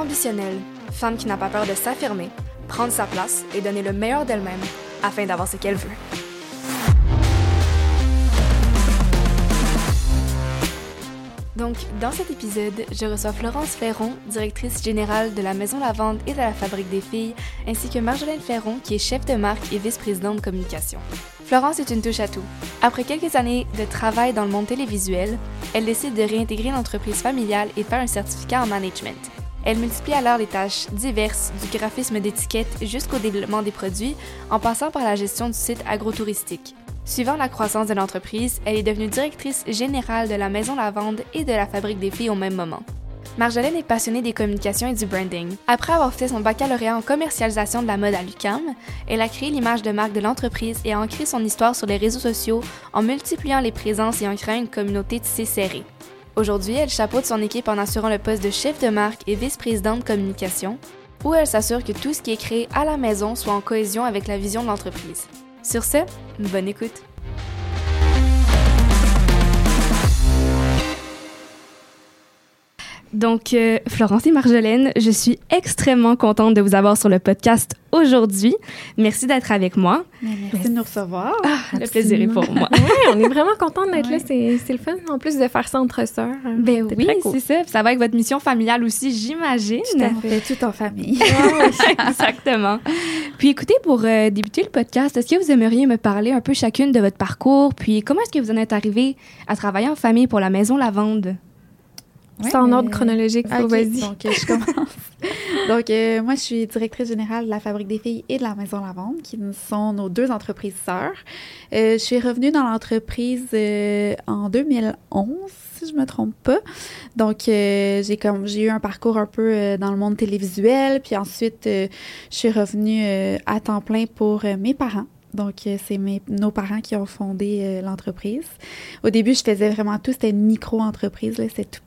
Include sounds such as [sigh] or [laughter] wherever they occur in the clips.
ambitionnelle, femme qui n'a pas peur de s'affirmer, prendre sa place et donner le meilleur d'elle-même afin d'avoir ce qu'elle veut. Donc, dans cet épisode, je reçois Florence Ferron, directrice générale de la Maison Lavande et de la Fabrique des Filles, ainsi que Marjolaine Ferron, qui est chef de marque et vice-présidente de communication. Florence est une touche à tout. Après quelques années de travail dans le monde télévisuel, elle décide de réintégrer l'entreprise familiale et faire un certificat en management. Elle multiplie alors les tâches diverses du graphisme d'étiquette jusqu'au développement des produits, en passant par la gestion du site agrotouristique. Suivant la croissance de l'entreprise, elle est devenue directrice générale de la Maison Lavande et de la Fabrique des Filles au même moment. Marjolaine est passionnée des communications et du branding. Après avoir fait son baccalauréat en commercialisation de la mode à l'UCAM, elle a créé l'image de marque de l'entreprise et a ancré son histoire sur les réseaux sociaux en multipliant les présences et en créant une communauté tissée serrée. Aujourd'hui, elle chapeaute son équipe en assurant le poste de chef de marque et vice-présidente de communication, où elle s'assure que tout ce qui est créé à la maison soit en cohésion avec la vision de l'entreprise. Sur ce, bonne écoute. Donc, euh, Florence et Marjolaine, je suis extrêmement contente de vous avoir sur le podcast aujourd'hui. Merci d'être avec moi. Merci de nous recevoir. Ah, le plaisir est pour moi. [laughs] oui, on est vraiment contente d'être là. C'est le fun, en plus de faire ça entre sœurs. Ben oui, c'est ça. ça va avec votre mission familiale aussi, j'imagine. Tout à fait, tout en famille. [laughs] Exactement. Puis écoutez, pour euh, débuter le podcast, est-ce que vous aimeriez me parler un peu chacune de votre parcours, puis comment est-ce que vous en êtes arrivée à travailler en famille pour la Maison Lavande? C'est en ordre chronologique, vas-y. Donc, je commence. [laughs] donc, euh, moi, je suis directrice générale de la Fabrique des Filles et de la Maison Lavande, qui sont nos deux entreprises sœurs. Euh, je suis revenue dans l'entreprise euh, en 2011, si je me trompe pas. Donc, j'ai comme j'ai eu un parcours un peu dans le monde télévisuel, puis ensuite, je suis revenue à temps plein pour mes parents. Donc, c'est nos parents qui ont fondé l'entreprise. Au début, je faisais vraiment tout. C'était une micro-entreprise. C'était tout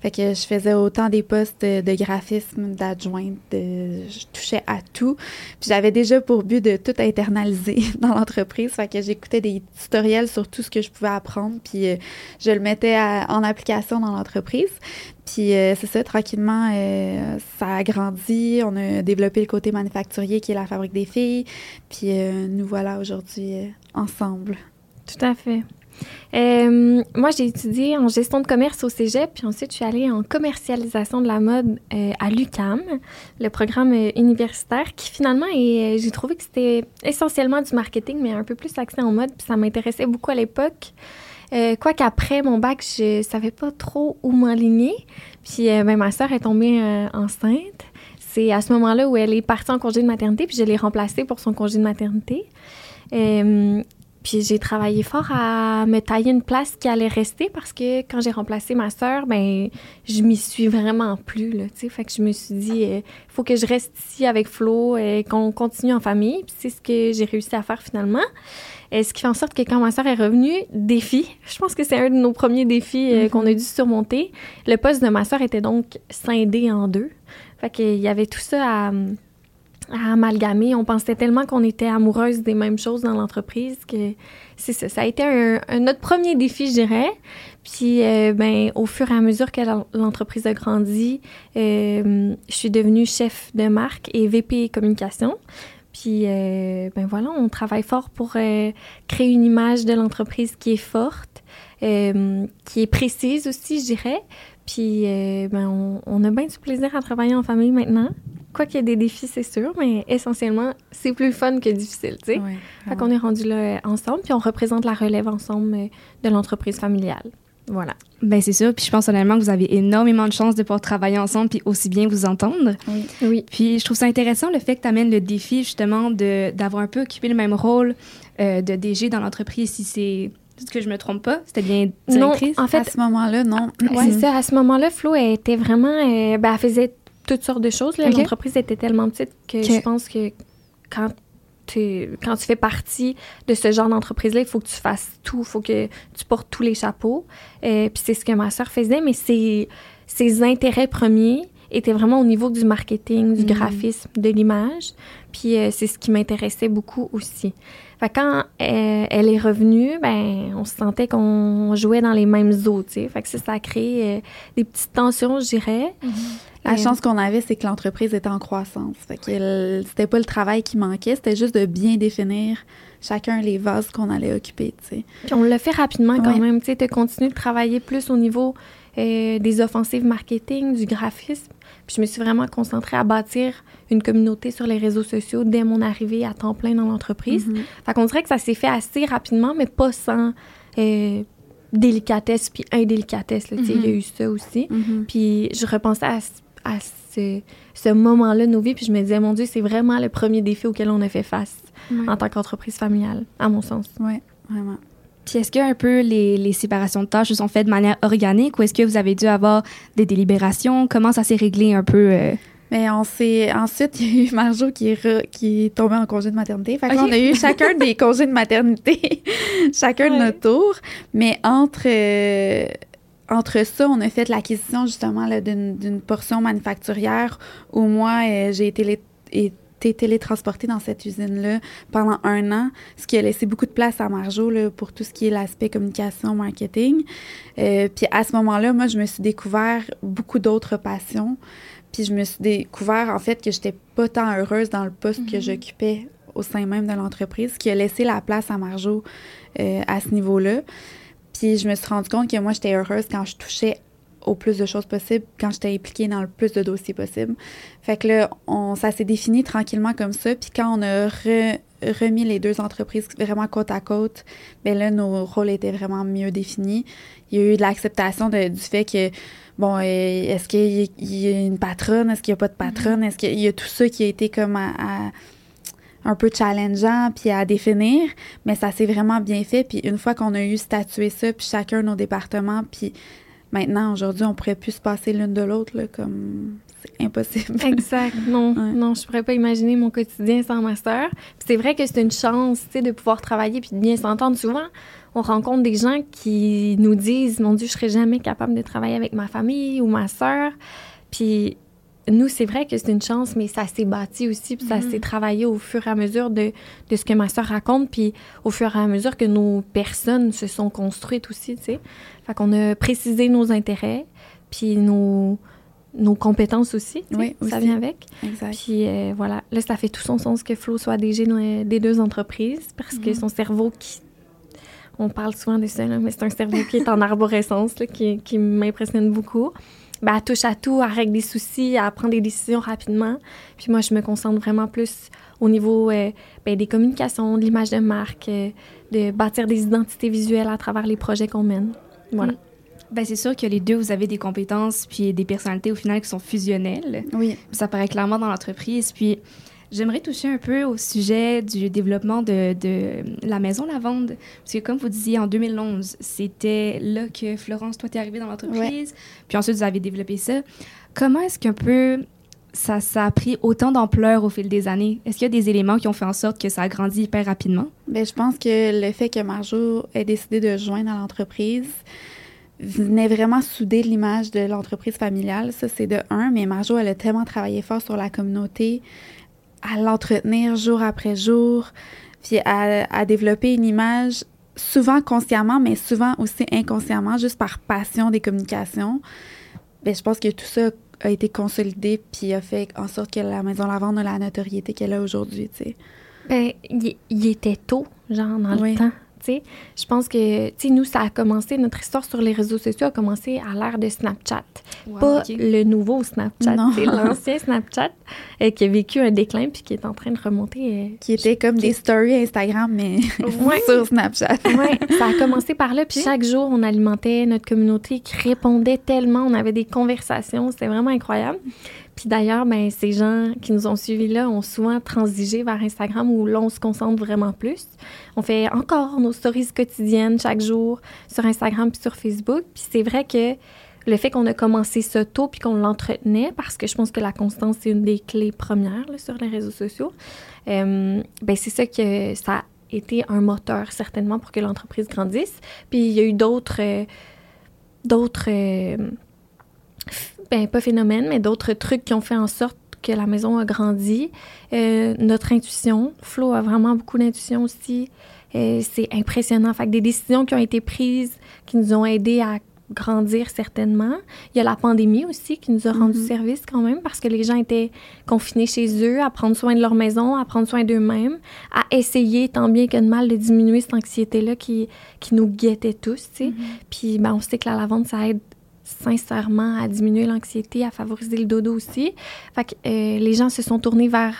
fait que je faisais autant des postes de, graphisme, d'adjointe, je touchais à tout. Puis j'avais déjà pour but de tout internaliser [laughs] dans l'entreprise. Fait que j'écoutais des tutoriels sur tout ce que je pouvais apprendre, puis euh, je le mettais en application dans l'entreprise. Puis euh, c'est ça, tranquillement, euh, ça a grandi. On a développé le côté manufacturier qui est la fabrique des filles. Puis nous voilà aujourd'hui ensemble. Tout à fait. Euh, moi, j'ai étudié en gestion de commerce au cégep, puis ensuite, je suis allée en commercialisation de la mode euh, à l'UCAM, le programme euh, universitaire, qui finalement, j'ai trouvé que c'était essentiellement du marketing, mais un peu plus axé en mode, puis ça m'intéressait beaucoup à l'époque. Quoique après mon bac, je savais pas trop où m'aligner. Puis ben, ma sœur est tombée enceinte. C'est à ce moment-là où elle est partie en congé de maternité, puis je l'ai remplacée pour son congé de maternité. Puis j'ai travaillé fort à me tailler une place qui allait rester parce que quand j'ai remplacé ma sœur, ben je m'y suis vraiment plus là, tu sais. Fait que je me suis dit, il euh, faut que je reste ici avec Flo et qu'on continue en famille. Puis c'est ce que j'ai réussi à faire finalement. Et ce qui fait en sorte que quand ma sœur est revenue, défi, je pense que c'est un de nos premiers défis euh, qu'on a mm-hmm. dû surmonter. Le poste de ma sœur était donc scindé en deux. Fait qu'il y avait tout ça à à amalgamer. On pensait tellement qu'on était amoureuses des mêmes choses dans l'entreprise que c'est ça. Ça a été un, notre premier défi, je dirais. Puis, euh, ben, au fur et à mesure que l'entreprise a grandi, euh, je suis devenue chef de marque et VP communication. Puis, euh, ben voilà, on travaille fort pour créer une image de l'entreprise qui est forte, qui est précise aussi, je dirais. Puis, ben, on, on, a bien du plaisir à travailler en famille maintenant. Quoi qu'il y ait des défis, c'est sûr, mais essentiellement, c'est plus fun que difficile, tu sais. fait qu'on est rendu là euh, ensemble, puis on représente la relève ensemble euh, de l'entreprise familiale. Voilà. Ben c'est ça. Puis je pense honnêtement que vous avez énormément de chance de pouvoir travailler ensemble puis aussi bien vous entendre. Oui. oui. Puis je trouve ça intéressant le fait que tu amènes le défi justement de d'avoir un peu occupé le même rôle euh, de DG dans l'entreprise si c'est que je me trompe pas? C'était bien directrice? Non, en fait... À ce moment-là, non. Oui, c'est ça. À ce moment-là, Flo était vraiment... ben, elle faisait toutes sortes de choses. L'entreprise était tellement petite que je pense que quand tu, quand tu fais partie de ce genre d'entreprise-là, il faut que tu fasses tout, il faut que tu portes tous les chapeaux. et euh, Puis c'est ce que ma soeur faisait, mais c'est ses intérêts premiers était vraiment au niveau du marketing, du Mhm. graphisme, de l'image. Puis euh, c'est ce qui m'intéressait beaucoup aussi. Fait que quand euh, elle est revenue, ben on se sentait qu'on jouait dans les mêmes eaux, tu sais. Fait que ça, ça a créé euh, des petites tensions, je dirais. La chance qu'on avait, c'est que l'entreprise était en croissance. Fait que c'était pas le travail qui manquait, c'était juste de bien définir chacun les vases qu'on allait occuper, tu sais. Puis on l'a fait rapidement quand Ouais. même, tu sais, de continuer de travailler plus au niveau euh, des offensives marketing, du graphisme. Puis je me suis vraiment concentrée à bâtir une communauté sur les réseaux sociaux dès mon arrivée à temps plein dans l'entreprise. Mhm. Fait qu'on dirait que ça s'est fait assez rapidement, mais pas sans euh, délicatesse puis indélicatesse. là, Il y a eu ça aussi. Mhm. Puis je repensais à, ce- à ce, ce moment-là de nos vies, puis je me disais, mon Dieu, c'est vraiment le premier défi auquel on a fait face en tant qu'entreprise familiale, à mon sens. Ouais, vraiment. Puis est-ce que un peu les, les séparations de tâches se sont faites de manière organique ou est-ce que vous avez dû avoir des délibérations? Comment ça s'est réglé un peu? euh? Mais on s'est ensuite [laughs] il y a eu Marjo qui est re- qui est tombée en congé de maternité. Fait que là, Ok. on a eu [laughs] chacun des congés de maternité, [laughs] chacun de notre tour. Mais entre euh, entre ça, on a fait l'acquisition justement d'une portion manufacturière où moi euh, j'ai été été télétransportée dans cette usine-là pendant un an, ce qui a laissé beaucoup de place à Marjo là, pour tout ce qui est l'aspect communication, marketing. Euh, puis à ce moment-là, moi, je me suis découvert beaucoup d'autres passions. Puis je me suis découvert en fait que j'étais pas tant heureuse dans le poste que j'occupais au sein même de l'entreprise, ce qui a laissé la place à Marjo euh, à ce niveau-là. Puis je me suis rendu compte que moi, j'étais heureuse quand je touchais au plus de choses possibles, quand j'étais impliquée dans le plus de dossiers possibles. Fait que là, on, ça s'est défini tranquillement comme ça. Puis quand on a re- remis les deux entreprises vraiment côte à côte, ben là, nos rôles étaient vraiment mieux définis. Il y a eu de l'acceptation du fait que, bon, euh, est-ce qu'il y, a une patronne, est-ce qu'il n'y a pas de patronne, est-ce qu'il y a tout ça qui a été comme à- à un peu challengeant puis à définir, mais ça s'est vraiment bien fait. Puis une fois qu'on a eu statué ça, puis chacun nos départements, puis maintenant, aujourd'hui, on pourrait plus se passer l'une de l'autre, là, comme c'est impossible. [laughs] Exact. Non, Ouais. non, je pourrais pas imaginer mon quotidien sans ma sœur. Puis c'est vrai que c'est une chance, tu sais, de pouvoir travailler puis de bien s'entendre. Souvent, on rencontre des gens qui nous disent, mon Dieu, je serais jamais capable de travailler avec ma famille ou ma sœur. Puis nous, c'est vrai que c'est une chance, mais ça s'est bâti aussi, puis ça Mhm. s'est travaillé au fur et à mesure de, de ce que ma sœur raconte, puis au fur et à mesure que nos personnes se sont construites aussi, tu sais. Fait qu'on a précisé nos intérêts, puis nos, nos compétences aussi. Oui, ça vient avec. Exact. Puis euh, voilà, là, ça fait tout son sens que Flo soit DG des deux entreprises parce que Mhm. son cerveau qui. On parle souvent de ça, là, mais c'est un cerveau qui est en [laughs] arborescence, là, qui, qui m'impressionne beaucoup. Ben, elle touche à tout, elle règle des soucis, elle prend des décisions rapidement. Puis moi, je me concentre vraiment plus au niveau euh, ben, des communications, de l'image de marque, euh, de bâtir des identités visuelles à travers les projets qu'on mène. Voilà. Mm. Ben, c'est sûr que les deux, vous avez des compétences puis des personnalités au final qui sont fusionnelles. Oui. Ça paraît clairement dans l'entreprise. Puis j'aimerais toucher un peu au sujet du développement de, de la maison Lavande. Parce que comme vous disiez, en 2011, c'était là que Florence, toi, t'es arrivée dans l'entreprise. Puis ensuite, vous avez développé ça. Comment est-ce qu'un peu ça, a pris autant d'ampleur au fil des années? Est-ce qu'il y a des éléments qui ont fait en sorte que ça a grandi hyper rapidement? Ben, je pense que le fait que Marjo ait décidé de joindre à l'entreprise venait vraiment souder l'image de l'entreprise familiale. Ça, c'est de un. Mais Marjo, elle a tellement travaillé fort sur la communauté, à l'entretenir jour après jour, puis à, développer une image souvent consciemment, mais souvent aussi inconsciemment, juste par passion des communications. Ben, je pense que tout ça a été consolidé puis a fait en sorte que la Maison Lavande a la notoriété qu'elle a aujourd'hui, tu sais. Ben, il, il était tôt, genre, dans Oui. le temps. Tu sais. Je pense que, tu sais, nous, ça a commencé, notre histoire sur les réseaux sociaux a commencé à l'ère de Snapchat. Pas le nouveau Snapchat, c'est [laughs] l'ancien Snapchat euh, qui a vécu un déclin puis qui est en train de remonter. euh, Qui était comme des stories Instagram, mais [laughs] Ouais. sur Snapchat. Ouais, ça a [laughs] commencé par là. Puis chaque jour, on alimentait notre communauté qui répondait tellement. On avait des conversations. C'était vraiment incroyable. Puis d'ailleurs, ben, ces gens qui nous ont suivis là ont souvent transigé vers Instagram où là, on se concentre vraiment plus. On fait encore nos stories quotidiennes chaque jour sur Instagram puis sur Facebook. Puis c'est vrai que le fait qu'on a commencé ça tôt puis qu'on l'entretenait, parce que je pense que la constance, c'est une des clés premières sur les réseaux sociaux, euh, ben c'est ça que ça a été un moteur certainement pour que l'entreprise grandisse. Puis il y a eu d'autres... euh, d'autres... euh, ben pas phénomène, mais d'autres trucs qui ont fait en sorte que la maison a grandi. Euh, notre intuition, Flo a vraiment beaucoup d'intuition aussi. Euh, c'est impressionnant. Fait que des décisions qui ont été prises, qui nous ont aidés à grandir certainement. Il y a la pandémie aussi qui nous a rendu Mhm. service quand même parce que les gens étaient confinés chez eux, à prendre soin de leur maison, à prendre soin d'eux-mêmes, à essayer tant bien que de mal de diminuer cette anxiété-là qui, qui nous guettait tous, tu sais. Mhm. Puis ben, on sait que la lavande, ça aide sincèrement à diminuer l'anxiété, à favoriser le dodo aussi. Fait que euh, les gens se sont tournés vers,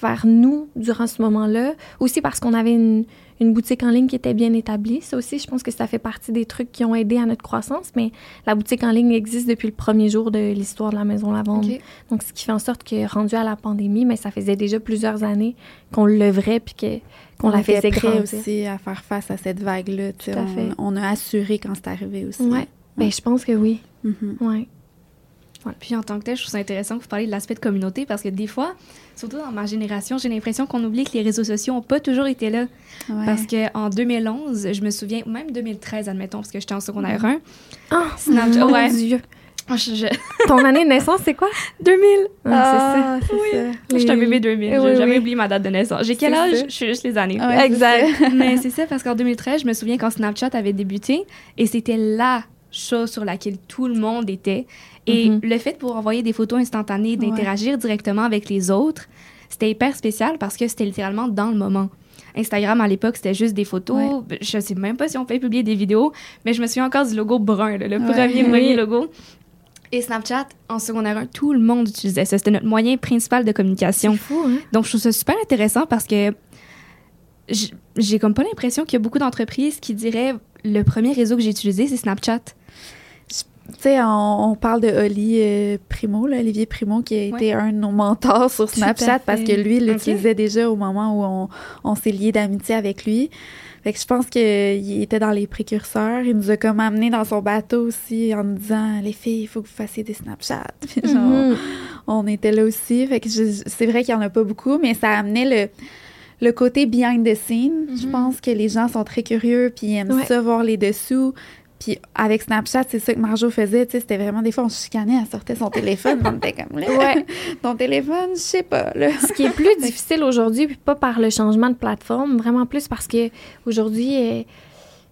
vers nous durant ce moment-là. Aussi parce qu'on avait une, une boutique en ligne qui était bien établie. Ça aussi, je pense que ça fait partie des trucs qui ont aidé à notre croissance. Mais la boutique en ligne existe depuis le premier jour de l'histoire de la Maison Lavande. Ok. Donc, ce qui fait en sorte que, rendu à la pandémie, mais ça faisait déjà plusieurs années qu'on le levrait puis que, qu'on on la faisait prêt grandir. aussi à faire face à cette vague-là. on, on a assuré quand c'est arrivé aussi. Ouais. Ben, je pense que oui. Mhm. Ouais. Puis en tant que tel, je trouve ça intéressant que vous parliez de l'aspect de communauté parce que des fois, surtout dans ma génération, j'ai l'impression qu'on oublie que les réseaux sociaux n'ont pas toujours été là. Ouais. Parce qu'en 2011, je me souviens, ou même 2013, admettons, parce que j'étais en secondaire 1. Ah, Snapchat, mon ouais. Dieu. Oh, je, je- [laughs] Ton année de naissance, c'est quoi? 2000! Ah, c'est Oui. ça. Je suis un bébé 2000. Oui, J'ai jamais oui. oublié ma date de naissance. J'ai quel âge? ça. Je suis juste les années. Ouais, exact. Mais c'est ça, parce qu'en 2013, je me souviens quand Snapchat avait débuté et c'était la chose sur laquelle tout le monde était. Et Mhm. le fait de pouvoir envoyer des photos instantanées, d'interagir directement avec les autres, c'était hyper spécial parce que c'était littéralement dans le moment. Instagram, à l'époque, c'était juste des photos. Je sais même pas si on peut publier des vidéos, mais je me souviens encore du logo brun, là, le Ouais. premier, premier logo. Et Snapchat, en secondaire 1, tout le monde utilisait ça. C'était notre moyen principal de communication. Fou, hein? Donc, je trouve ça super intéressant parce que j'ai comme pas l'impression qu'il y a beaucoup d'entreprises qui diraient le premier réseau que j'ai utilisé, c'est Snapchat. Tu sais, on, on parle de Oli euh, Primo, là, Olivier Primo, qui a été un de nos mentors sur Snapchat parce que lui, il l'utilisait déjà au moment où on, on s'est lié d'amitié avec lui. Fait que je pense qu'il était dans les précurseurs. Il nous a comme amené dans son bateau aussi en nous disant les filles, il faut que vous fassiez des Snapchat. Puis [laughs] genre, Mhm. on était là aussi. Fait que c'est vrai qu'il y en a pas beaucoup, mais ça amenait le, le côté behind the scene. Je Mhm. pense que les gens sont très curieux puis ils aiment Ouais. ça, voir les dessous. Puis avec Snapchat, c'est ça que Marjo faisait. Tu sais, c'était vraiment des fois, on se chicanait, elle sortait son téléphone. on était comme là. Ouais. [laughs] Ton téléphone, je sais pas, là. Ce qui est plus difficile aujourd'hui, puis pas par le changement de plateforme, vraiment plus parce que aujourd'hui, euh,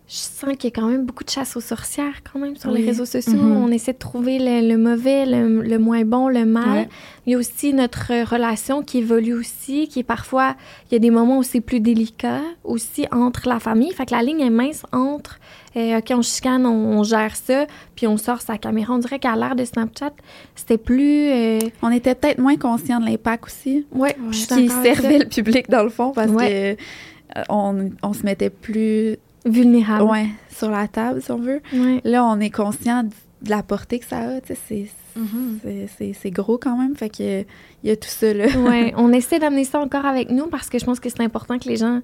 je sens qu'il y a quand même beaucoup de chasse aux sorcières quand même sur les réseaux sociaux. Mhm. On essaie de trouver le, le mauvais, le, le moins bon, le mal. Ouais. Il y a aussi notre relation qui évolue aussi, qui est parfois, il y a des moments où c'est plus délicat aussi entre la famille. Fait que la ligne est mince entre, euh, OK, on chicane, on, on gère ça, puis on sort sa caméra. On dirait qu'à l'ère de Snapchat, c'était plus... euh, On était peut-être moins conscients de l'impact aussi. ouais, suis Qui servait le public dans le fond parce Ouais. que euh, on, on se mettait plus Vulnérable. ouais, sur la table, si on veut. Ouais. Là, on est conscient de la portée que ça a. sais, C'est c'est- c'est- c'est gros quand même. Fait que il y a tout ça, là. ouais, [laughs] on essaie d'amener ça encore avec nous parce que je pense que c'est important que les gens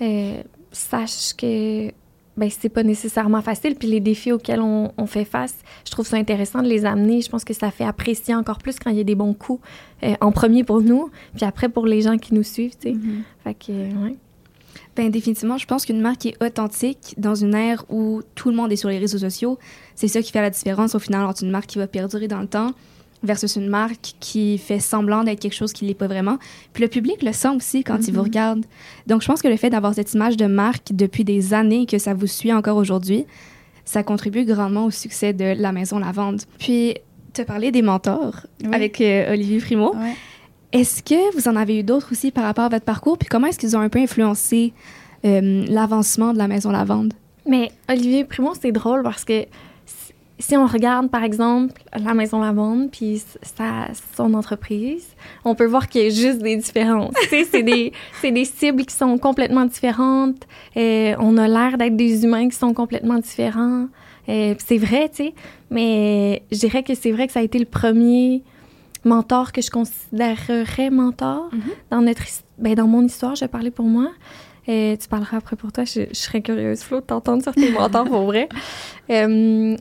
euh, sachent que ben, c'est pas nécessairement facile. Puis les défis auxquels on, on fait face, je trouve ça intéressant de les amener. Je pense que ça fait apprécier encore plus quand il y a des bons coups. euh, en premier pour nous, puis après pour les gens qui nous suivent, tu sais. Mhm. Fait que, euh, ouais. Ben définitivement, je pense qu'une marque est authentique dans une ère où tout le monde est sur les réseaux sociaux, c'est ça qui fait la différence au final entre une marque qui va perdurer dans le temps versus une marque qui fait semblant d'être quelque chose qui l'est pas vraiment. Puis le public le sent aussi quand il vous Mhm. regarde. Donc je pense que le fait d'avoir cette image de marque depuis des années que ça vous suit encore aujourd'hui, ça contribue grandement au succès de la maison Lavande. Puis te parler des mentors Oui. avec euh, Olivier Primo. Ouais. Est-ce que vous en avez eu d'autres aussi par rapport à votre parcours? Puis comment est-ce qu'ils ont un peu influencé euh, l'avancement de la maison Lavande? Mais Olivier Primo, c'est drôle parce que si- on regarde, par exemple, la Maison Lavande puis sa, son entreprise, on peut voir qu'il y a juste des différences. Tu sais, c'est des, [laughs] c'est des cibles qui sont complètement différentes. Euh, on a l'air d'être des humains qui sont complètement différents. Euh, c'est vrai, tu sais. Mais je dirais que c'est vrai que ça a été le premier mentor que je considérerais mentor Mhm. dans notre ben, dans mon histoire, je vais parler pour moi. Euh, tu parleras après pour toi. Je, je serais curieuse, Flo, de t'entendre sur tes [laughs] mentors pour vrai. Euh,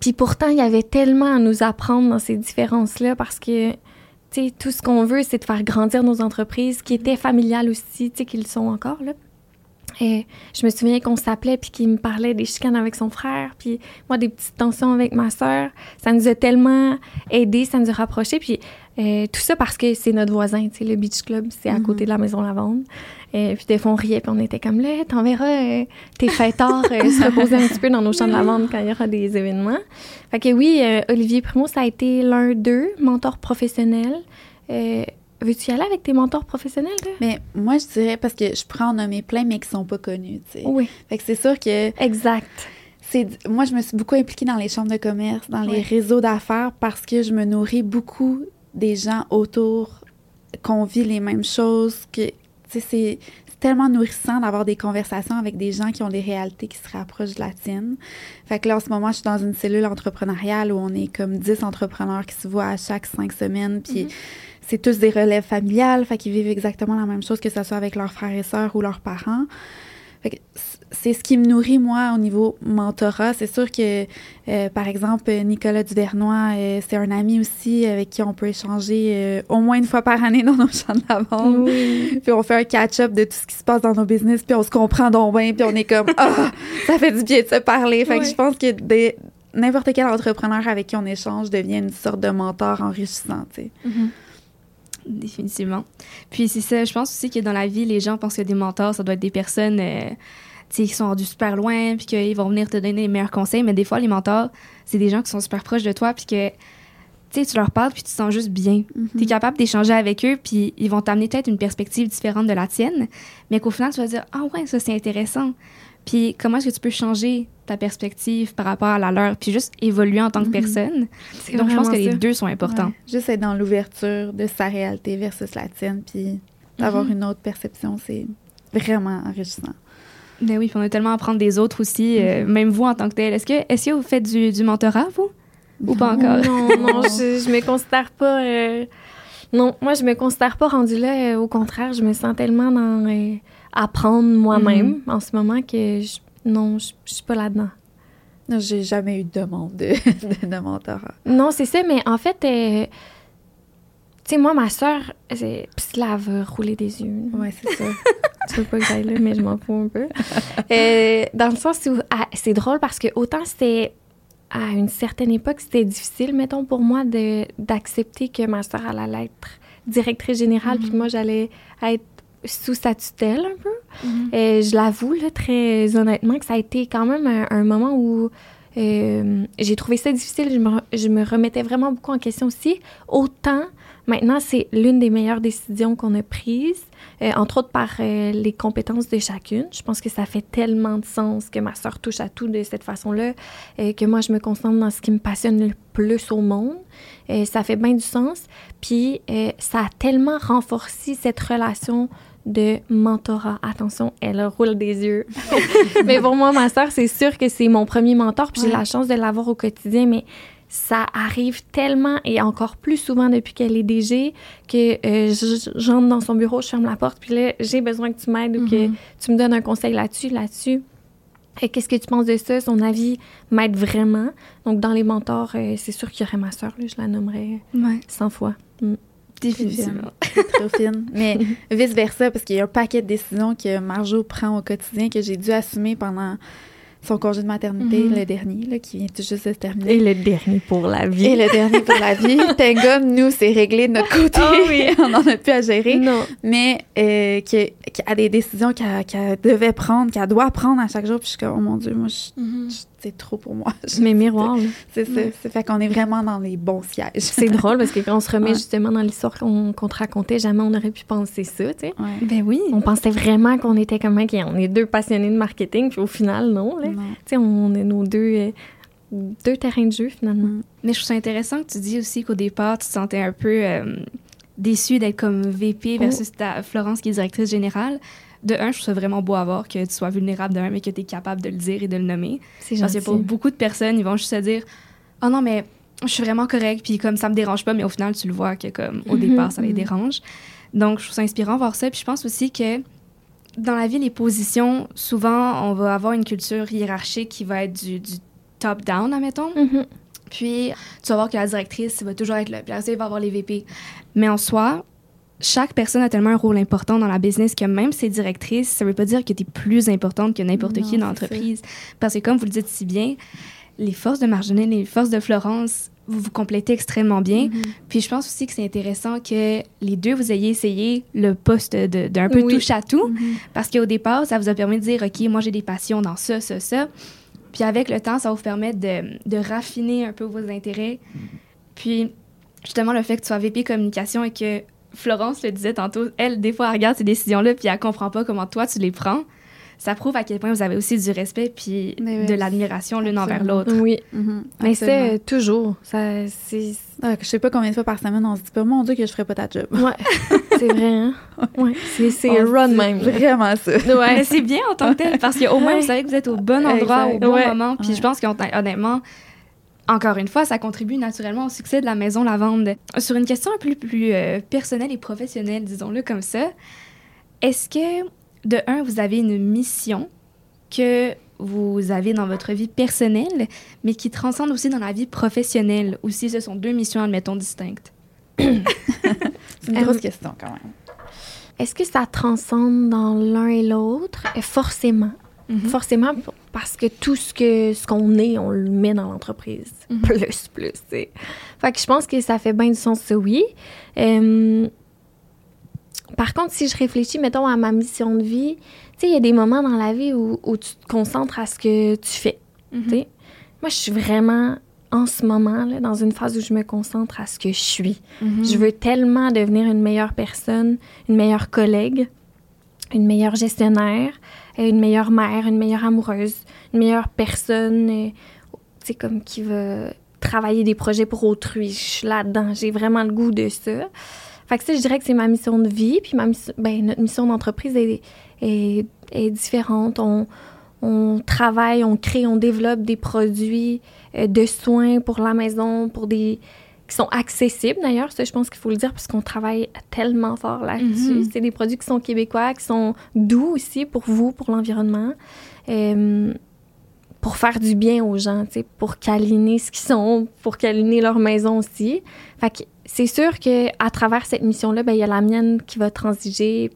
Puis pourtant, il y avait tellement à nous apprendre dans ces différences-là parce que, tu sais, tout ce qu'on veut, c'est de faire grandir nos entreprises qui étaient familiales aussi, tu sais, qu'ils sont encore, là. Et je me souviens qu'on s'appelait puis qu'il me parlait des chicanes avec son frère, puis moi des petites tensions avec ma sœur. Ça nous a tellement aidés, ça nous a rapprochés. Puis euh, tout ça parce que c'est notre voisin, tu sais, le Beach Club, c'est à côté de la Maison Lavande. Et puis des fois, on riait, puis on était comme là, t'enverras euh, tes fêtards euh, se reposer un petit peu dans nos champs de lavande quand il y aura des événements. Fait que oui, euh, Olivier Primo, ça a été l'un d'eux, mentor professionnel. Euh, Veux-tu y aller avec tes mentors professionnels, là? Mais moi, je dirais, parce que je prends en nommer plein, mais qui sont pas connus, tu sais. Oui, Fait que c'est sûr que exact. c'est moi je me suis beaucoup impliquée dans les chambres de commerce, dans les réseaux d'affaires parce que je me nourris beaucoup des gens autour qu'on vit les mêmes choses que c'est c'est tellement nourrissant d'avoir des conversations avec des gens qui ont des réalités qui se rapprochent de la tienne. Fait que là, en ce moment, je suis dans une cellule entrepreneuriale où on est comme 10 entrepreneurs qui se voient à chaque cinq semaines. Puis c'est tous des relèves familiales, fait qu'ils vivent exactement la même chose, que ce soit avec leurs frères et sœurs ou leurs parents. C'est ce qui me nourrit, moi, au niveau mentorat. C'est sûr que, euh, par exemple, Nicolas Duvernois, euh, c'est un ami aussi avec qui on peut échanger euh, au moins une fois par année dans nos [laughs] champs de lavande. Oui. Puis on fait un catch-up de tout ce qui se passe dans nos business, puis on se comprend donc bien, puis on est comme « Ah, ça fait du bien de se parler! » Fait que je pense que n'importe quel entrepreneur avec qui on échange devient une sorte de mentor enrichissant, tu sais. [laughs] Définitivement. Puis c'est ça, je pense aussi que dans la vie, les gens pensent que des mentors, ça doit être des personnes euh, tu sais, qui sont rendus super loin, puis qu'ils vont venir te donner les meilleurs conseils. Mais des fois, les mentors, c'est des gens qui sont super proches de toi, puis que tu sais, tu leur parles, puis tu te sens juste bien. Tu es capable d'échanger avec eux, puis ils vont t'amener peut-être une perspective différente de la tienne, mais qu'au final, tu vas dire Ah ouais, ça c'est intéressant. Puis comment est-ce que tu peux changer ta perspective par rapport à la leur, puis juste évoluer en tant que Mhm. personne? Donc je pense que les deux sont importants. Ouais. Juste être dans l'ouverture de sa réalité versus la tienne, puis d'avoir Mhm. une autre perception, c'est vraiment enrichissant. Ben oui, puis on a tellement à apprendre des autres aussi, euh, même vous en tant que tel. Est-ce que, est-ce que vous faites du, du mentorat, vous? Ou pas encore? Non, non, [laughs] je, je me considère pas. euh, Non, moi, je me considère pas rendue là. euh, au contraire, je me sens tellement dans euh, apprendre moi-même en ce moment que je- non, je, je suis pas là-dedans. Non, J'ai jamais eu de demande de, [laughs] de, de mentorat. Non, c'est ça, mais en fait, euh, tu sais, moi, ma soeur, c'est. Va rouler des yeux. Ouais, c'est ça. [laughs] tu veux pas que j'aille là, mais je m'en fous un peu. Euh, dans le sens où ah, c'est drôle parce que autant c'était à une certaine époque, c'était difficile, mettons, pour moi de d'accepter que ma soeur allait être directrice générale, puis que moi j'allais être sous sa tutelle un peu. Euh, je l'avoue, là, très honnêtement, que ça a été quand même un, un moment où euh, j'ai trouvé ça difficile. Je me, je me remettais vraiment beaucoup en question aussi. Autant, maintenant, c'est l'une des meilleures décisions qu'on a prises, euh, entre autres par euh, les compétences de chacune. Je pense que ça fait tellement de sens que ma soeur touche à tout de cette façon-là, que moi, je me concentre dans ce qui me passionne le plus au monde. Ça fait bien du sens. Puis, ça a tellement renforcé cette relation de mentorat. Attention, elle roule des yeux. [laughs] mais pour moi, ma soeur, c'est sûr que c'est mon premier mentor, puis j'ai la chance de l'avoir au quotidien, mais ça arrive tellement et encore plus souvent depuis qu'elle est DG que euh, je- j'entre dans son bureau, je ferme la porte, puis là, j'ai besoin que tu m'aides ou que Mhm. tu me donnes un conseil là-dessus, là-dessus. Et Qu'est-ce que tu penses de ça? Son avis m'aide vraiment. Donc, dans les mentors, euh, c'est sûr qu'il y aurait ma soeur, là, je la nommerais Ouais, 100 fois. Définitivement. Trop fine. Mais [laughs] vice-versa, parce qu'il y a un paquet de décisions que Marjo prend au quotidien que j'ai dû assumer pendant son congé de maternité, Mhm. le dernier, là, qui vient tout juste de se terminer. Et le dernier pour la vie. Et le dernier pour la vie. [laughs] God, nous, c'est réglé de notre côté. Ah oui. [laughs] On n'en a plus à gérer. Non. Mais euh, qui a des décisions qu'elle qu'elle devait prendre, qu'elle doit prendre à chaque jour. Puis je suis comme, oh mon Dieu, moi, je- je- c'est trop pour moi. Je- [laughs] Mais miroir, là. C'est ça. C'est fait qu'on est vraiment dans les bons sièges. C'est drôle parce que quand on se remet Ouais. justement dans l'histoire qu'on te racontait, jamais on aurait pu penser ça, tu sais. Ouais. Ben oui. On pensait vraiment qu'on était comme, OK, on est deux passionnés de marketing, puis au final, non, là. Tu sais, on est nos deux, euh, deux terrains de jeu, finalement. Mais je trouve ça intéressant que tu dis aussi qu'au départ, tu te sentais un peu euh, déçue d'être comme VP versus ta Florence qui est directrice générale. De un, je trouve ça vraiment beau à voir que tu sois vulnérable d'un, mais que tu es capable de le dire et de le nommer. C'est Parce que pour beaucoup de personnes, ils vont juste se dire Oh non, mais je suis vraiment correct, puis comme ça me dérange pas, mais au final, tu le vois que comme au Mhm, départ, ça les mhm. dérange. Donc, je trouve ça inspirant de voir ça. Puis je pense aussi que dans la vie, les positions, souvent, on va avoir une culture hiérarchique qui va être du, du top-down, admettons. Mhm. Puis, tu vas voir que la directrice va toujours être là. Puis il va avoir les VP. Mais en soi, chaque personne a tellement un rôle important dans la business que même si directrice, ça veut pas dire que tu es plus importante que n'importe qui dans l'entreprise. Parce que comme vous le dites si bien, les forces de Marjolaine et les forces de Florence, vous vous complétez extrêmement bien. Mm-hmm. Puis je pense aussi que c'est intéressant que les deux, vous ayez essayé le poste d'un peu Oui. touche à tout. Mhm. Parce qu'au départ, ça vous a permis de dire, OK, moi j'ai des passions dans ça, ça, ça. Puis avec le temps, ça va vous permettre de, de raffiner un peu vos intérêts. Puis justement, le fait que tu sois VP communication et que Florence le disait tantôt, elle, des fois, elle regarde ces décisions-là, puis elle comprend pas comment toi tu les prends. Ça prouve à quel point vous avez aussi du respect puis oui, de l'admiration l'une envers l'autre. Oui, Mhm, mais c'est toujours. Ça, c'est. Ah, je sais pas combien de fois par semaine on se dit pas, mon Dieu, que je ferais pas ta job. Ouais, [laughs] c'est vrai, hein? Ouais, c'est, run même. là. Vraiment ça. Mais Ouais. c'est bien en tant que tel, parce qu'au moins, Ouais. vous savez que vous êtes au bon endroit, Exact. au bon Ouais. moment. Puis Ouais. je pense qu'honnêtement, encore une fois, ça contribue naturellement au succès de la Maison Lavande. Sur une question un peu plus euh, personnelle et professionnelle, disons-le comme ça, est-ce que, de un, vous avez une mission que vous avez dans votre vie personnelle, mais qui transcende aussi dans la vie professionnelle, ou si ce sont deux missions, admettons, distinctes? [coughs] C'est une grosse question quand même. Est-ce que ça transcende dans l'un et l'autre? Euh, Forcément. Mhm. Forcément, parce que tout ce que ce qu'on est, on le met dans l'entreprise. Mhm. [laughs] Plus, plus. Fait que je pense que ça fait bien du sens, ça, oui. Euh, par contre, si je réfléchis, mettons, à ma mission de vie, tu sais, il y a des moments dans la vie où, où tu te concentres à ce que tu fais. Mhm. Moi, je suis vraiment, en ce moment, là, dans une phase où je me concentre à ce que je suis. Je veux tellement devenir une meilleure personne, une meilleure collègue, une meilleure gestionnaire, une meilleure mère, une meilleure amoureuse, une meilleure personne, sais, comme qui veut travailler des projets pour autrui. Je suis là-dedans. J'ai vraiment le goût de ça. Fait que ça, je dirais que c'est ma mission de vie. Puis ma mission, ben, notre mission d'entreprise est, est, est différente. On, on travaille, on crée, on développe des produits euh, de soins pour la maison, pour des qui sont accessibles d'ailleurs. Ça, je pense qu'il faut le dire parce qu'on travaille tellement fort là-dessus. Mhm. C'est des produits qui sont québécois, qui sont doux aussi pour vous, pour l'environnement. Euh, pour faire du bien aux gens, pour câliner ce qu'ils sont, pour câliner leur maison aussi. Fait que c'est sûr que à travers cette mission-là, ben il y a la mienne qui va transiger,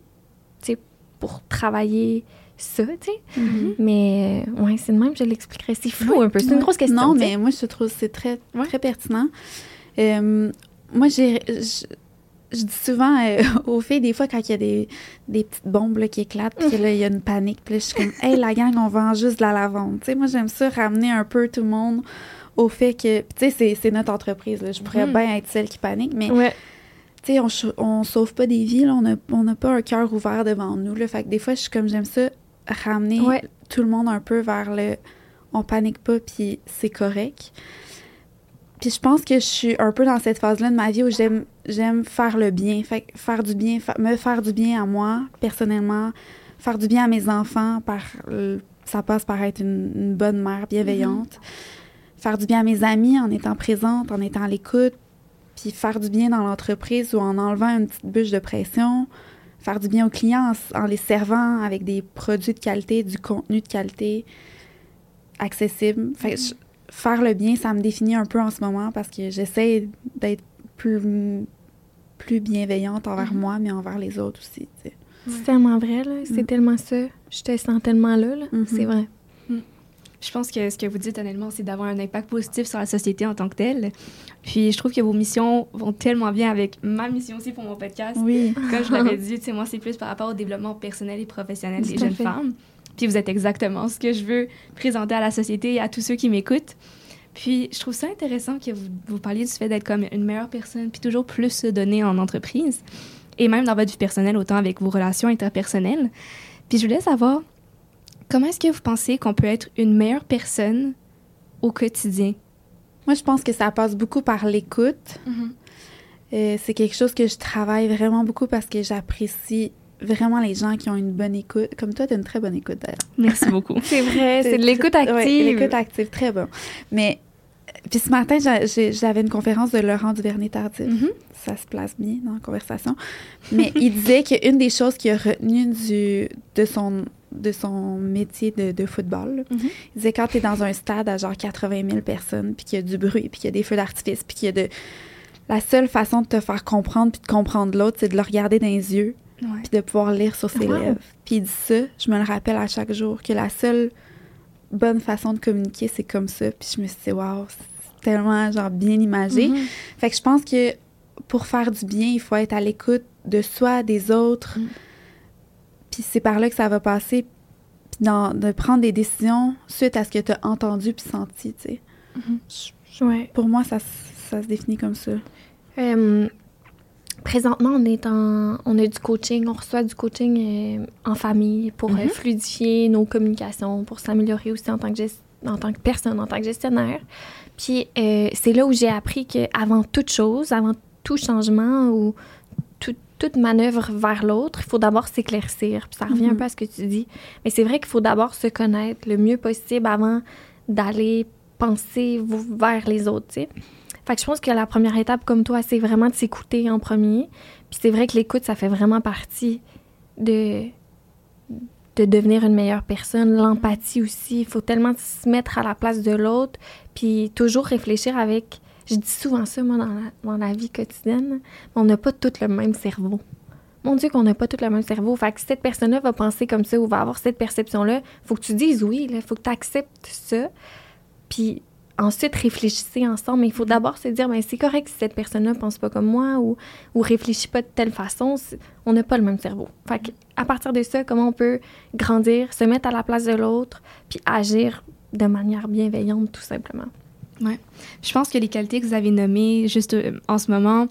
pour travailler ça, tu sais. Mhm. Mais euh, ouais, c'est de même, je l'expliquerai. C'est flou un peu, c'est une grosse question. Non, mais moi, je trouve que c'est très, Ouais. très pertinent. Euh, moi, j'ai, je, je dis souvent euh, [laughs] aux filles, des fois, quand il y a des, des petites bombes là, qui éclatent, puis là, il y a une panique, puis là, je suis comme, hey, la gang, on vend juste de la lavande. Tu sais, moi, j'aime ça, ramener un peu tout le monde au fait que, puis tu sais, c'est, c'est notre entreprise. là. Je pourrais Mhm. bien être celle qui panique, mais Ouais. tu sais, on, on sauve pas des vies, là, on n'a on n'a pas un cœur ouvert devant nous. Là, fait que des fois, je suis comme, j'aime ça, ramener Ouais. tout le monde un peu vers le on panique pas, puis c'est correct. Puis je pense que je suis un peu dans cette phase-là de ma vie où j'aime j'aime faire le bien, fait faire du bien, fa- me faire du bien à moi personnellement, faire du bien à mes enfants par euh, ça passe par être une, une bonne mère bienveillante, faire du bien à mes amis en étant présente, en étant à l'écoute, puis faire du bien dans l'entreprise ou en enlevant une petite bûche de pression, faire du bien aux clients en, en les servant avec des produits de qualité, du contenu de qualité accessible. Fait je- faire le bien, ça me définit un peu en ce moment parce que j'essaie d'être plus, plus bienveillante envers moi, mais envers les autres aussi. tu sais. C'est tellement vrai, là. C'est Mm. tellement ça. Je te sens tellement là, là. Mhm. C'est vrai. Je pense que ce que vous dites honnêtement, c'est d'avoir un impact positif sur la société en tant que telle. Puis je trouve que vos missions vont tellement bien avec ma mission aussi pour mon podcast. Oui. Comme je l'avais [laughs] dit, moi, c'est plus par rapport au développement personnel et professionnel des Tout jeunes fait. femmes. Puis vous êtes exactement ce que je veux présenter à la société et à tous ceux qui m'écoutent. Puis je trouve ça intéressant que vous, vous parliez du fait d'être comme une meilleure personne, puis toujours plus se donner en entreprise, et même dans votre vie personnelle, autant avec vos relations interpersonnelles. Puis je voulais savoir, comment est-ce que vous pensez qu'on peut être une meilleure personne au quotidien? Moi, je pense que ça passe beaucoup par l'écoute. Euh, c'est quelque chose que je travaille vraiment beaucoup parce que j'apprécie vraiment les gens qui ont une bonne écoute. Comme toi, tu as une très bonne écoute d'ailleurs. Merci beaucoup. [laughs] C'est vrai, c'est de l'écoute active. Ouais, l'écoute active, très bon. Mais, puis ce matin, j'avais une conférence de Laurent Duvernay-Tardif. Mhm. Ça se place bien dans la conversation. Mais [laughs] il disait qu'une des choses qu'il a retenues du, de, son, de son métier de, de football, Mhm. il disait quand tu es dans un stade à genre 80 000 personnes, puis qu'il y a du bruit, puis qu'il y a des feux d'artifice, puis qu'il y a de la seule façon de te faire comprendre puis de comprendre l'autre, c'est de le regarder dans les yeux. Puis de pouvoir lire sur ses Wow. lèvres. Puis il dit ça, je me le rappelle à chaque jour, que la seule bonne façon de communiquer, c'est comme ça. Puis je me suis dit, waouh, c'est tellement genre bien imagé. Mhm. Fait que je pense que pour faire du bien, il faut être à l'écoute de soi, des autres. Mm. Puis c'est par là que ça va passer. Puis dans- de prendre des décisions suite à ce que tu as entendu puis senti, tu sais. Ouais. Pour moi, ça, ça se définit comme ça. Euh, présentement, on est en, on a du coaching, on reçoit du coaching euh, en famille pour euh, Mhm. fluidifier nos communications, pour s'améliorer aussi en tant que en tant que personne, en tant que gestionnaire. Puis euh, c'est là où j'ai appris que avant toute chose, avant tout changement ou tout- toute manœuvre vers l'autre, il faut d'abord s'éclaircir. Puis ça revient un Mhm. peu à ce que tu dis. Mais c'est vrai qu'il faut d'abord se connaître le mieux possible avant d'aller penser vers les autres. Fait que je pense que la première étape, comme toi, c'est vraiment de s'écouter en premier. Puis c'est vrai que l'écoute, ça fait vraiment partie de, de devenir une meilleure personne. L'empathie aussi, il faut tellement se mettre à la place de l'autre, puis toujours réfléchir avec... Je dis souvent ça, moi, dans la, dans la vie quotidienne, on n'a pas tous le même cerveau. Mon Dieu, qu'on n'a pas tous le même cerveau. Fait que cette personne-là va penser comme ça ou va avoir cette perception-là, faut que tu dises oui, il faut que tu acceptes ça. Puis ensuite, réfléchissez ensemble. Mais il faut d'abord se dire, ben, c'est correct si cette personne-là pense pas comme moi ou, ou réfléchit pas de telle façon. On n'a pas le même cerveau. Fait à partir de ça, comment on peut grandir, se mettre à la place de l'autre, puis agir de manière bienveillante, tout simplement. Je pense que les qualités que vous avez nommées juste euh, en ce moment,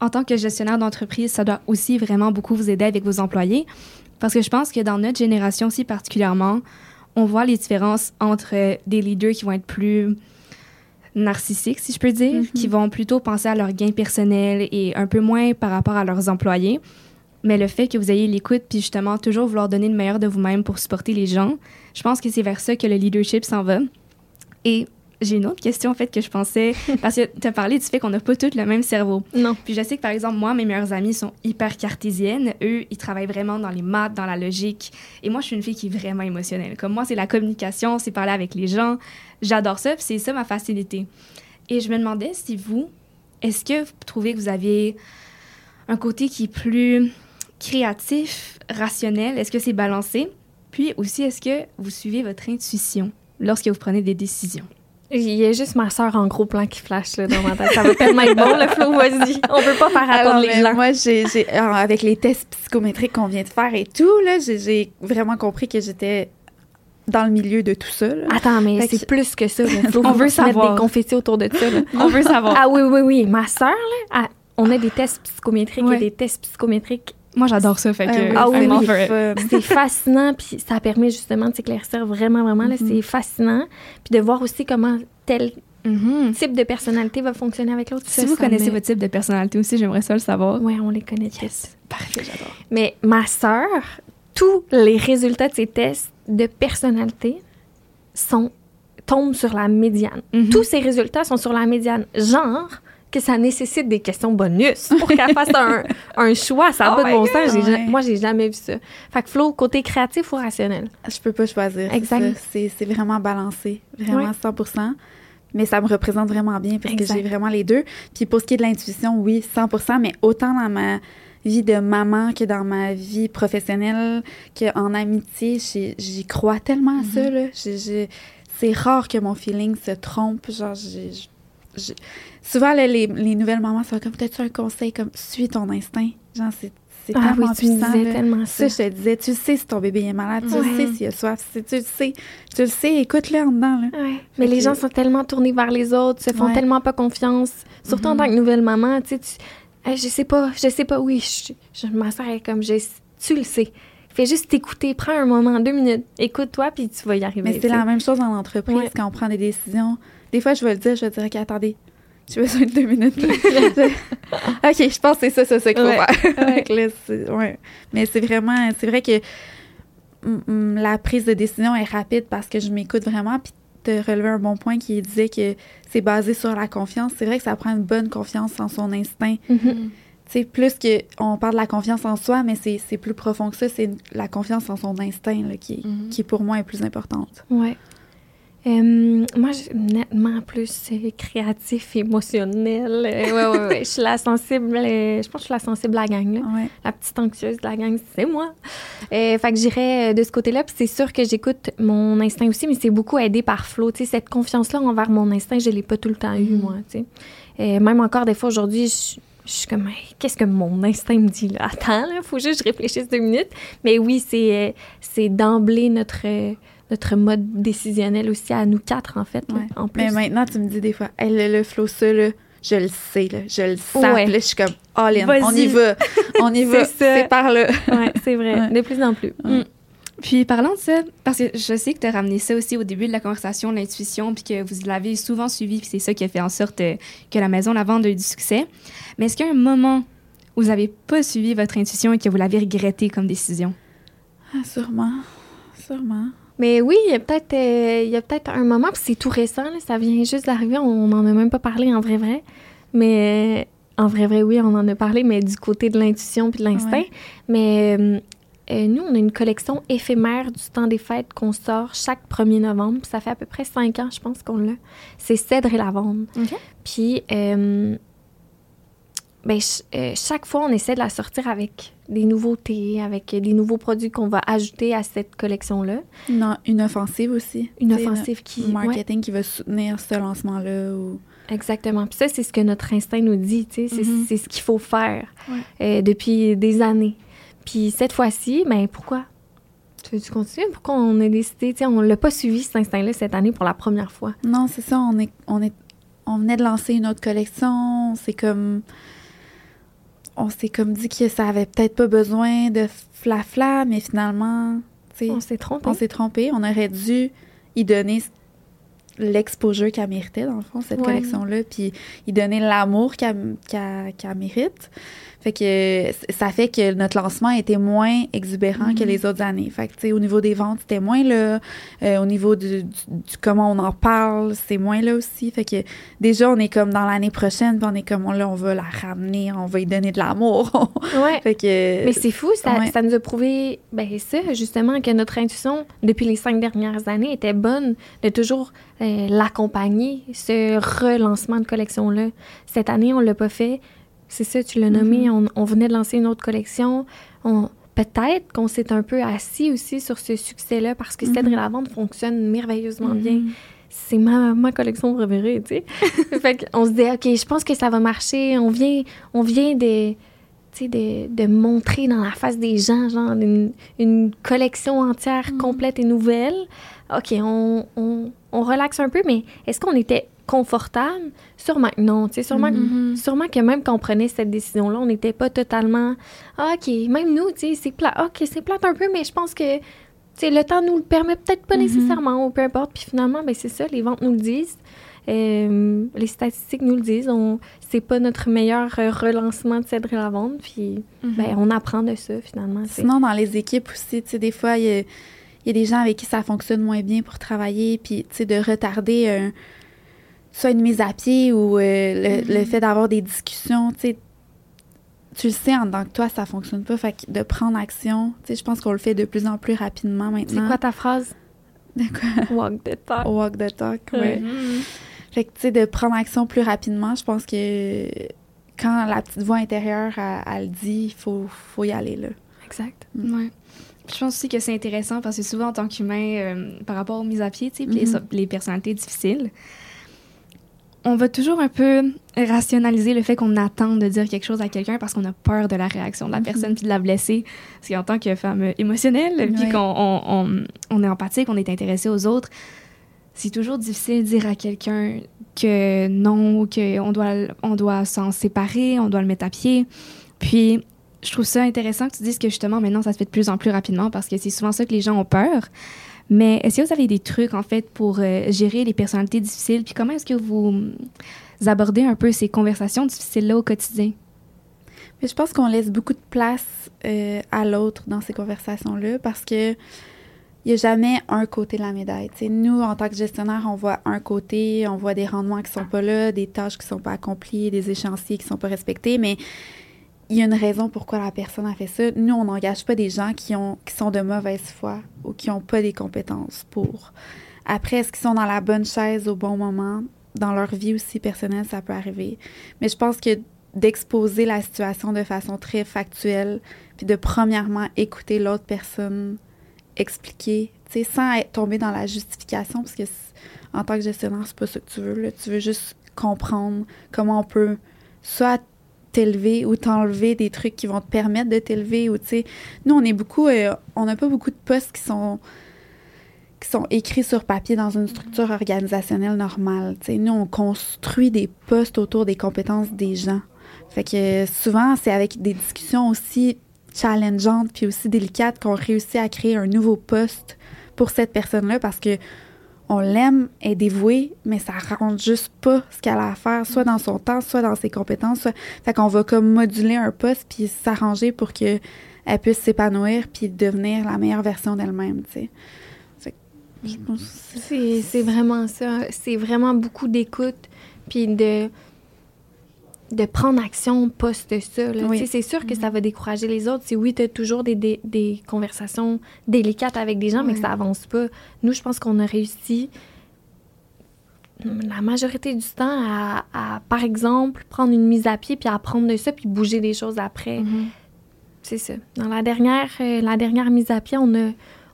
en tant que gestionnaire d'entreprise, ça doit aussi vraiment beaucoup vous aider avec vos employés. Parce que je pense que dans notre génération aussi particulièrement, on voit les différences entre euh, des leaders qui vont être plus narcissiques, si je peux dire, Mhm. qui vont plutôt penser à leur gain personnel et un peu moins par rapport à leurs employés. Mais le fait que vous ayez l'écoute, puis justement toujours vouloir donner le meilleur de vous-même pour supporter les gens, je pense que c'est vers ça que le leadership s'en va. Et j'ai une autre question, en fait, que je pensais, [laughs] parce que tu as parlé du fait qu'on n'a pas tous le même cerveau. Non. Puis je sais que, par exemple, moi, mes meilleures amies sont hyper cartésiennes. Eux, ils travaillent vraiment dans les maths, dans la logique. Et moi, je suis une fille qui est vraiment émotionnelle. Comme moi, c'est la communication, c'est parler avec les gens. J'adore ça, puis c'est ça ma facilité. Et je me demandais si vous, est-ce que vous trouvez que vous avez un côté qui est plus créatif, rationnel? Est-ce que c'est balancé? Puis aussi, est-ce que vous suivez votre intuition lorsque vous prenez des décisions? Il y a juste ma soeur en gros plan qui flash là, dans ma tête. Ça va tellement être bon, le flow, vas-y. On peut pas faire attendre les mais gens. moi, j'ai, avec les tests psychométriques qu'on vient de faire et tout, là, j'ai, vraiment compris que j'étais dans le milieu de tout ça. là. Attends, mais c'est que- plus que ça. [laughs] On veut mettre savoir. des confettis autour de ça. là. On veut savoir. Ah oui, oui, oui. Ma soeur, là, elle- on a des tests psychométriques Ouais. et des tests psychométriques. Moi, j'adore ça, fait que... Ah oui. Euh, C'est fascinant, puis ça permet justement de s'éclaircir vraiment, vraiment. Mhm. C'est fascinant. Puis de voir aussi comment tel Mhm. type de personnalité va fonctionner avec l'autre. Si vous connaissez votre type de personnalité aussi, j'aimerais ça le savoir. Oui, on les connaît tous. Parfait, j'adore. Mais ma sœur, tous les résultats de ses tests de personnalité sont tombent sur la médiane. Mhm. Tous ces résultats sont sur la médiane. Genre que ça nécessite des questions bonus pour qu'elle fasse un, [laughs] un choix. Ça n'a Oh pas de bon sens. J'ai ja- Moi, j'ai jamais vu ça. Fait que Flo, côté créatif ou rationnel? Je peux pas choisir. Exact. C'est ça. C'est, c'est vraiment balancé, vraiment Ouais. 100 Mais ça me représente vraiment bien parce Exact. que j'ai vraiment les deux. Puis pour ce qui est de l'intuition, oui, 100% mais autant dans ma vie de maman que dans ma vie professionnelle, qu'en amitié, j'y, j'y crois tellement à ça. Là. J'ai- j'ai- c'est rare que mon feeling se trompe. Genre, j'ai- souvent, là, les, les nouvelles mamans sont comme, t'as-tu un conseil comme, suis ton instinct? Genre, c'est, c'est Ah oui, tellement tu me puissant. disais là. tellement Ça, ça. je te disais, tu le sais si ton bébé est malade, tu le sais s'il a soif, tu le sais, tu le sais, écoute-le en dedans, là. Ouais. Mais les que- gens sont tellement tournés vers les autres, se font Ouais. tellement pas confiance. Surtout en Mhm. tant que nouvelle maman, tu sais, tu- Hey, je sais pas, je sais pas, oui, je, je, ma soeur est comme, je, tu le sais. Fais juste t'écouter, prends un moment, deux minutes, écoute-toi, puis tu vas y arriver. Mais c'est la même chose en entreprise Ouais. quand on prend des décisions. Des fois, je vais le dire, je vais dire, OK, attendez, j'ai besoin de deux minutes? [laughs] OK, je pense que c'est ça, c'est ça qu'il faut Ouais. faire. Ouais. Mais c'est vraiment, c'est vrai que la prise de décision est rapide parce que je m'écoute vraiment, puis te relever un bon point qui disait que c'est basé sur la confiance. C'est vrai que ça prend une bonne confiance en son instinct. Mhm. Tu sais, plus que on parle de la confiance en soi, mais c'est c'est plus profond que ça. C'est la confiance en son instinct là, qui, Mhm. qui, pour moi, est plus importante. Ouais. Euh, moi, je- nettement plus euh, créatif, émotionnel. Euh, ouais, ouais, ouais. Je suis la sensible, euh, je pense que je suis la sensible de la gang, là. Ouais. La petite anxieuse de la gang, c'est moi. Euh, fait que j'irais de ce côté-là. Puis c'est sûr que j'écoute mon instinct aussi, mais c'est beaucoup aidé par Flo. Tu sais, cette confiance-là envers mon instinct, je l'ai pas tout le temps eu, moi, tu sais. Euh, même encore des fois aujourd'hui, je, je suis comme, Hey, qu'est-ce que mon instinct me dit là? Attends, là, faut juste que je réfléchisse deux minutes. Mais oui, c'est euh, c'est d'emblée notre, euh, notre mode décisionnel aussi à nous quatre, en fait, là, Ouais. en plus. Mais maintenant, tu me dis des fois, hey, le, le flow, ça, là, je le sais, là, je le sens. Ouais. Là, je suis comme, all in, on y va, on y [laughs] va, C'est par là. Ouais, c'est vrai, Ouais. de plus en plus. Mm. Puis parlons de ça, parce que je sais que tu as ramené ça aussi au début de la conversation, l'intuition, puis que vous l'avez souvent suivi, puis c'est ça qui a fait en sorte euh, que la maison La Vente a eu du succès. Mais est-ce qu'il y a un moment où vous n'avez pas suivi votre intuition et que vous l'avez regretté comme décision? Ah, sûrement, sûrement. Mais oui, il y a peut-être euh, il y a peut-être un moment, puis c'est tout récent, là, ça vient juste d'arriver, on n'en a même pas parlé en vrai vrai. Mais euh, en vrai vrai, oui, on en a parlé, mais du côté de l'intuition puis de l'instinct. Ouais. Mais euh, nous, on a une collection éphémère du temps des fêtes qu'on sort chaque 1er novembre. puis Ça fait à peu près cinq ans, je pense qu'on l'a. C'est Cèdre et Lavande. Puis, euh, ben, ch- euh, chaque fois, on essaie de la sortir avec des nouveautés, avec des nouveaux produits qu'on va ajouter à cette collection-là. Une, une offensive aussi. Une offensive qui... ouais, marketing qui va soutenir ce lancement-là. Ou... exactement. Puis ça, c'est ce que notre instinct nous dit, tu sais. C'est Mhm. c'est ce qu'il faut faire Ouais. depuis des années. Puis cette fois-ci, ben pourquoi? Tu veux-tu continuer? Pourquoi on a décidé? Tu sais, on l'a pas suivi, cet instinct-là, cette année pour la première fois? Non, c'est ça, on est, on est, on venait de lancer une autre collection. C'est comme, on s'est comme dit que ça avait peut-être pas besoin de flafla, mais finalement, tu sais, On s'est trompé. on s'est trompé. On aurait dû y donner l'exposure qu'elle méritait, dans le fond, cette Ouais. collection-là, puis y donner l'amour qu'elle qu'elle- qu'elle mérite. Fait que ça fait que notre lancement était moins exubérant que Mhm. les autres années. Fait que, tu sais, au niveau des ventes, c'était moins là. Euh, au niveau du, du- du comment on en parle, c'est moins là aussi. Fait que déjà, on est comme dans l'année prochaine, puis on est comme, on, là, on va la ramener, on va y donner de l'amour. [laughs] Ouais. fait que... Mais c'est fou, ça, ouais. ça nous a prouvé, ben ça, justement, que notre intuition, depuis les cinq dernières années, était bonne de toujours euh, l'accompagner, ce relancement de collection-là. Cette année, on l'a pas fait. C'est ça, tu l'as nommé, Mm-hmm. on, on venait de lancer une autre collection. On, peut-être qu'on s'est un peu assis aussi sur ce succès-là parce que Cèdre et la vente fonctionne merveilleusement bien. Mhm. C'est ma, ma collection préférée, tu sais. [laughs] fait qu'on se dit, OK, je pense que ça va marcher. On vient, on vient de, de, de montrer dans la face des gens, genre, une, une collection entière complète et nouvelle. OK, on, on, on relaxe un peu, mais est-ce qu'on était confortable? Sûrement que non, sûrement, que- Mhm. sûrement que même quand on prenait cette décision-là, on n'était pas totalement, Ah, OK, même nous, c'est plat, OK, c'est plate un peu, mais je pense que, le temps nous le permet peut-être pas Mhm. nécessairement, ou peu importe. Puis finalement, ben c'est ça, les ventes nous le disent. Euh, les statistiques nous le disent. On, c'est pas notre meilleur euh, relancement de Cèdre et la vente. Puis, Mhm. ben, on apprend de ça, finalement. Sinon, dans les équipes aussi, tu sais, des fois, il y a, il y a des gens avec qui ça fonctionne moins bien pour travailler, puis, tu sais, de retarder un, soit une mise à pied ou euh, le, le fait d'avoir des discussions, tu sais, tu le sais en tant que toi, ça fonctionne pas. Fait que de prendre action, tu sais, je pense qu'on le fait de plus en plus rapidement C'est maintenant. quoi ta phrase? De quoi? [laughs] Walk the talk. Walk the talk, Ouais. ouais. Mhm. Fait que, tu sais, de prendre action plus rapidement, je pense que quand la petite voix intérieure, elle, elle le dit, il faut, faut y aller, là. Exact. Ouais. Je pense aussi que c'est intéressant parce que souvent, en tant qu'humain, euh, par rapport aux mises à pied, tu sais, puis les, les personnalités difficiles, on va toujours un peu rationaliser le fait qu'on attend de dire quelque chose à quelqu'un parce qu'on a peur de la réaction de la Mhm. personne puis de la blesser. Parce qu'en tant que femme émotionnelle, puis qu'on on, on- on est empathique, on est intéressé aux autres, c'est toujours difficile de dire à quelqu'un que non, qu'on doit, on doit s'en séparer, on doit le mettre à pied. Puis, je trouve ça intéressant que tu dises que justement, maintenant, ça se fait de plus en plus rapidement parce que c'est souvent ça que les gens ont peur. Mais est-ce que vous avez des trucs, en fait, pour euh, gérer les personnalités difficiles? Puis comment est-ce que vous, hum, abordez un peu ces conversations difficiles-là au quotidien? Mais je pense qu'on laisse beaucoup de place euh, à l'autre dans ces conversations-là parce que il n'y a jamais un côté de la médaille. Nous, en tant que gestionnaire, on voit un côté, on voit des rendements qui sont pas là, des tâches qui sont pas accomplies, des échéanciers qui sont pas respectés, mais il y a une raison pourquoi la personne a fait ça. Nous, on n'engage pas des gens qui, ont, qui sont de mauvaise foi ou qui n'ont pas des compétences pour Après, est-ce qu'ils sont dans la bonne chaise au bon moment? Dans leur vie aussi personnelle, ça peut arriver. Mais je pense que d'exposer la situation de façon très factuelle, puis de premièrement écouter l'autre personne expliquer, tu sais, sans être tombé dans la justification, parce que en tant que gestionnaire, c'est pas ça que tu veux. Là. Tu veux juste comprendre comment on peut soit t'élever ou t'enlever des trucs qui vont te permettre de t'élever ou tu sais. Nous on est beaucoup euh, on n'a pas beaucoup de postes qui sont qui sont écrits sur papier dans une structure organisationnelle normale tu sais. Nous on construit des postes autour des compétences des gens. Fait que souvent c'est avec des discussions aussi challengeantes puis aussi délicates qu'on réussit à créer un nouveau poste pour cette personne là parce que on l'aime, est dévouée, mais ça rend juste pas ce qu'elle a à faire, soit dans son temps, soit dans ses compétences. Fait qu'on va comme moduler un poste puis s'arranger pour que elle puisse s'épanouir puis devenir la meilleure version d'elle-même, tu sais. C'est vraiment ça. C'est vraiment beaucoup d'écoute puis de de prendre action post ça. C'est sûr que ça va décourager les autres. Si oui, tu as toujours des, des, conversations délicates avec des gens, mais que ça avance pas. Nous, je pense qu'on a réussi la majorité du temps à, par exemple, prendre une mise à pied, puis apprendre de ça, puis bouger des choses après. Mm-hmm. C'est ça. Dans la dernière, euh, la dernière mise à pied, on a,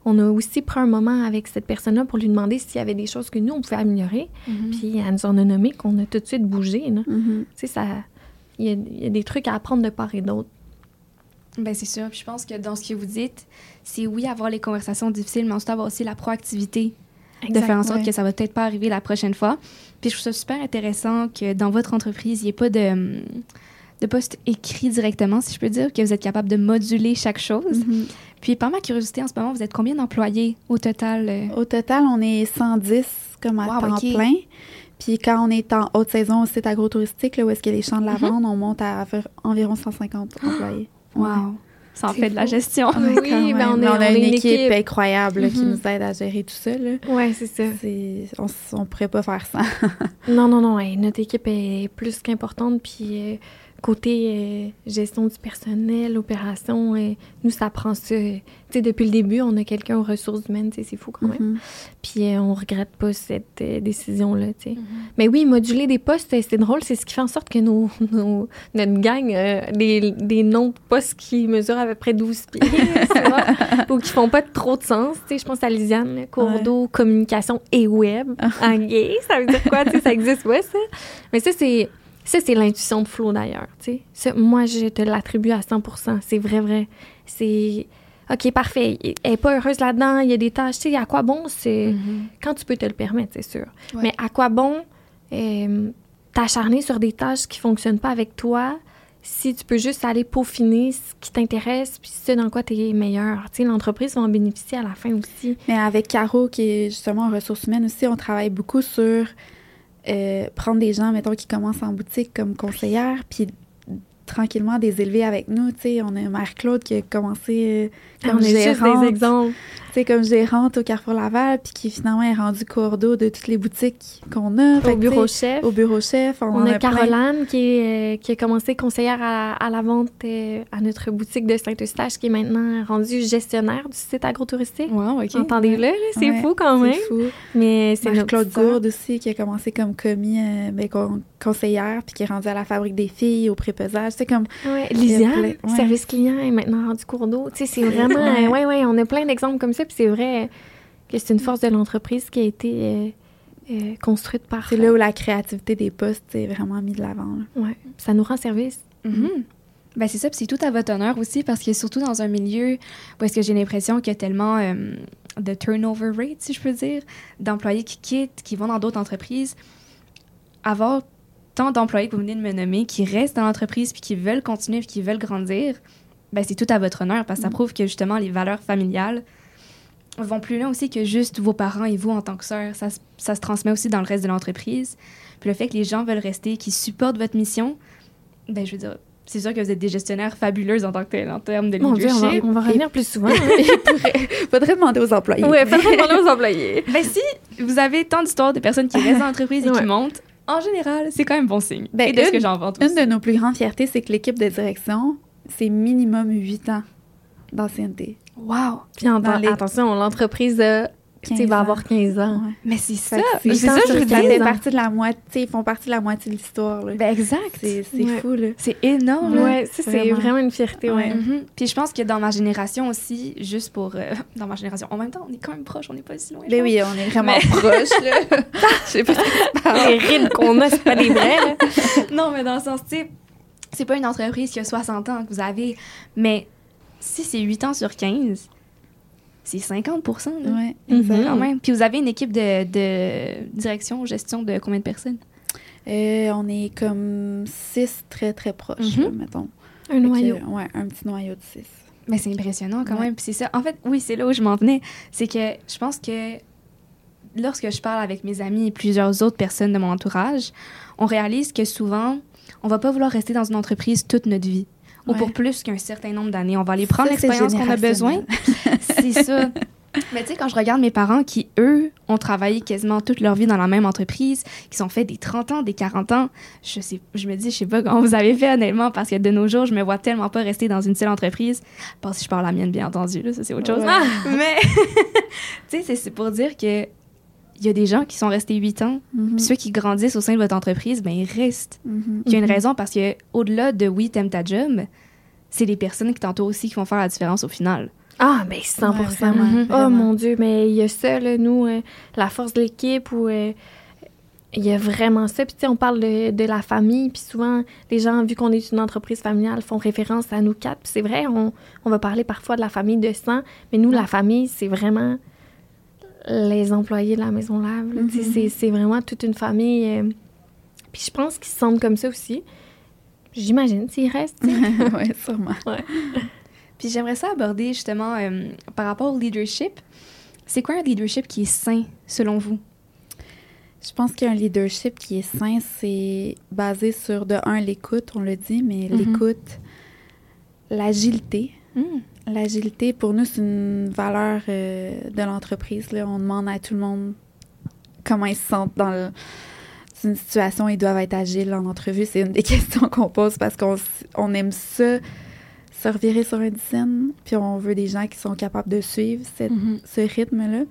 on a aussi pris un moment avec cette personne-là pour lui demander s'il y avait des choses que nous, on pouvait améliorer. Mm-hmm. Puis elle nous en a nommé qu'on a tout de suite bougé. Mm-hmm. Tu sais, ça... Il y, a, des trucs à apprendre de part et d'autre. Ben c'est sûr. Puis je pense que dans ce que vous dites, c'est oui avoir les conversations difficiles, mais ensuite avoir aussi la proactivité de faire en sorte que ça va peut-être pas arriver la prochaine fois. Puis je trouve ça super intéressant que dans votre entreprise, il n'y ait pas de, de poste écrit directement, si je peux dire, que vous êtes capable de moduler chaque chose. Mm-hmm. Puis par ma curiosité, en ce moment, vous êtes combien d'employés au total? Euh? Au total, on est 110 comme à temps plein. Puis quand on est en haute saison au site agro-touristique, où est-ce qu'il y a les champs de lavande, mm-hmm. on monte à environ 150 employés. Wow! Ça en fait de la gestion. oui, mais on, a, une, équipe, incroyable qui mm-hmm. nous aide à gérer tout ça. Oui, c'est ça. On ne pourrait pas faire ça. non, non, non. notre équipe est plus qu'importante. Puis euh, côté euh, gestion du personnel, opération, euh, nous, ça prend ça. Tu sais, depuis le début, on a quelqu'un aux ressources humaines, c'est fou quand même. Mm-hmm. Puis euh, on regrette pas cette décision-là, tu sais. Mm-hmm. Mais oui, moduler des postes, c'est drôle, c'est ce qui fait en sorte que nos, [laughs] notre gang, des, des, noms de postes qui mesurent à peu près 12 pieds, [laughs] ou qui font pas trop de sens. Tu sais, je pense à Lisiane, cours d'eau, communication et web. en gay, ça veut dire quoi? tu sais, ça existe, ouais, ça. Mais ça, c'est ça, c'est l'intuition de Flo, d'ailleurs. Moi, je te l'attribue à 100% C'est vrai, vrai. C'est... OK, parfait. Elle n'est pas heureuse là-dedans. Il y a des tâches. Tu sais, à quoi bon, c'est... Mm-hmm. Quand tu peux te le permettre, c'est sûr. Mais à quoi bon euh, t'acharner sur des tâches qui ne fonctionnent pas avec toi si tu peux juste aller peaufiner ce qui t'intéresse puis ce dans quoi tu es meilleur? Tu sais, l'entreprise va en bénéficier à la fin aussi. Mais avec Caro, qui est justement en ressources humaines aussi, on travaille beaucoup sur euh, prendre des gens, mettons, qui commencent en boutique comme conseillère, puis tranquillement des élevés avec nous. Tu sais, on a Mère-Claude qui a commencé euh, comme gérante. des exemples. Tu sais, comme gérante au Carrefour Laval, puis qui finalement est rendue cordeau de toutes les boutiques qu'on a. Au bureau chef. Au bureau chef. On, a, Caroline qui, est, euh, qui a commencé conseillère à, la vente euh, à notre boutique de Saint-Eustache, qui est maintenant rendue gestionnaire du site agro-touristique. Wow, OK. Entendez-le, c'est fou quand même. C'est fou. Mais c'est Claude Gourde aussi qui a commencé comme commis, ben, conseillère, puis qui est rendue à la fabrique des filles, au prépesage c'est comme. Ouais, Lisiane, service client est maintenant rendu cours d'eau. Tu sais, c'est vraiment. Oui, [laughs] ouais, ouais, on a plein d'exemples comme ça, puis c'est vrai que c'est une force de l'entreprise qui a été euh, euh, construite par. C'est là où la créativité des postes est vraiment mise de l'avant. Oui, ça nous rend service. Mm-hmm. Ben c'est ça, puis c'est tout à votre honneur aussi, parce que surtout dans un milieu où est-ce que j'ai l'impression qu'il y a tellement euh, de turnover rate, si je peux dire, d'employés qui quittent, qui vont dans d'autres entreprises, avoir tant d'employés que vous venez de me nommer qui restent dans l'entreprise puis qui veulent continuer puis qui veulent grandir, ben c'est tout à votre honneur parce que ça mm. prouve que justement les valeurs familiales vont plus loin aussi que juste vos parents et vous en tant que sœurs. Ça, ça se transmet aussi dans le reste de l'entreprise. Puis le fait que les gens veulent rester, qui supportent votre mission, ben je veux dire, c'est sûr que vous êtes des gestionnaires fabuleux en tant que tel, en termes de leadership. on, va, revenir plus souvent. [laughs] Il [laughs] faudrait demander aux employés. Oui, faudrait demander aux [laughs] employés. ben si vous avez tant d'histoires de personnes qui restent dans l'entreprise et qui montent, en général, c'est quand même bon signe. Ben, de ce que j'en Une de nos plus grandes fiertés, c'est que l'équipe de direction, c'est minimum 8 ans d'ancienneté. Wow! Puis attention, l'entreprise a tu sais, il va avoir 15 ans. Ouais. Mais c'est ça. C'est ça, je sur veux Ça 15 fait ans. partie de la moitié, ils font partie de la moitié de l'histoire. Ben exact. C'est c'est Ouais. fou, là. C'est énorme. Ouais, ça, c'est Vraiment. vraiment une fierté, ouais. Ouais. Mhm. Puis je pense que dans ma génération aussi, juste pour. euh, [laughs] dans ma génération, en même temps, on est quand même proche, on n'est pas si loin. je Ben oui, on est vraiment Mais- proches, là. [laughs] Je sais pas. Les rides qu'on a, c'est pas des vrais, là. [laughs] non, mais dans le sens, tu sais, c'est pas une entreprise qui a 60 ans que vous avez, mais si c'est 8 ans sur 15, c'est 50 là. Ouais, Mhm. exact. Quand même. Puis vous avez une équipe de, de direction, gestion de combien de personnes? Euh, on est comme six très, très proches, Mhm. là, mettons. Un Fait que, noyau. ouais, un petit noyau de six. Mais c'est impressionnant quand Ouais. même. Puis c'est ça. En fait, oui, c'est là où je m'en venais. C'est que je pense que lorsque je parle avec mes amis et plusieurs autres personnes de mon entourage, on réalise que souvent, on va pas vouloir rester dans une entreprise toute notre vie. Ou Ouais. pour plus qu'un certain nombre d'années. On va aller prendre l'expérience qu'on a besoin. [laughs] c'est ça. Mais tu sais, quand je regarde mes parents qui, eux, ont travaillé quasiment toute leur vie dans la même entreprise, qui sont fait des 30 ans, des 40 ans, je, sais, je me dis, je sais pas comment vous avez fait honnêtement, parce que de nos jours, je me vois tellement pas rester dans une seule entreprise. Pas si je parle la mienne, bien entendu, là, ça c'est autre chose. Ouais. [laughs] Mais, [laughs] tu sais, c'est pour dire que il y a des gens qui sont restés 8 ans, Mhm. puis ceux qui grandissent au sein de votre entreprise, ben ils restent. Mhm. Il y a une raison parce que au-delà de oui, t'aimes ta job, c'est les personnes qui t'entourent aussi qui vont faire la différence au final. Ah, ben 100 Ouais, vraiment, Oh vraiment. mon Dieu, mais il y a ça, là, nous, euh, la force de l'équipe, où euh, il y a vraiment ça. Puis, tu sais, on parle de, de la famille, puis souvent, les gens, vu qu'on est une entreprise familiale, font référence à nous quatre. Puis c'est vrai, on, on va parler parfois de la famille de sang, mais nous, la famille, c'est vraiment les employés de la maison lave. Mhm. c'est- vraiment toute une famille. euh, puis je pense qu'ils se sentent comme ça aussi. J'imagine, s'ils restent. [laughs] ouais, sûrement. [laughs] Puis j'aimerais ça aborder justement euh, par rapport au leadership. C'est quoi un leadership qui est sain selon vous? Je pense qu'un leadership qui est sain, c'est basé sur, de un, l'écoute, on le dit, mais Mhm. l'écoute, l'agilité. L'agilité, pour nous, c'est une valeur euh, de l'entreprise. On demande à tout le monde comment ils se sentent dans le- une situation. Ils doivent être agiles en entrevue. C'est une des [laughs] questions qu'on pose parce qu'on on aime ça, se revirer sur un dizaine, puis on veut des gens qui sont capables de suivre cette- Mhm. ce rythme-là.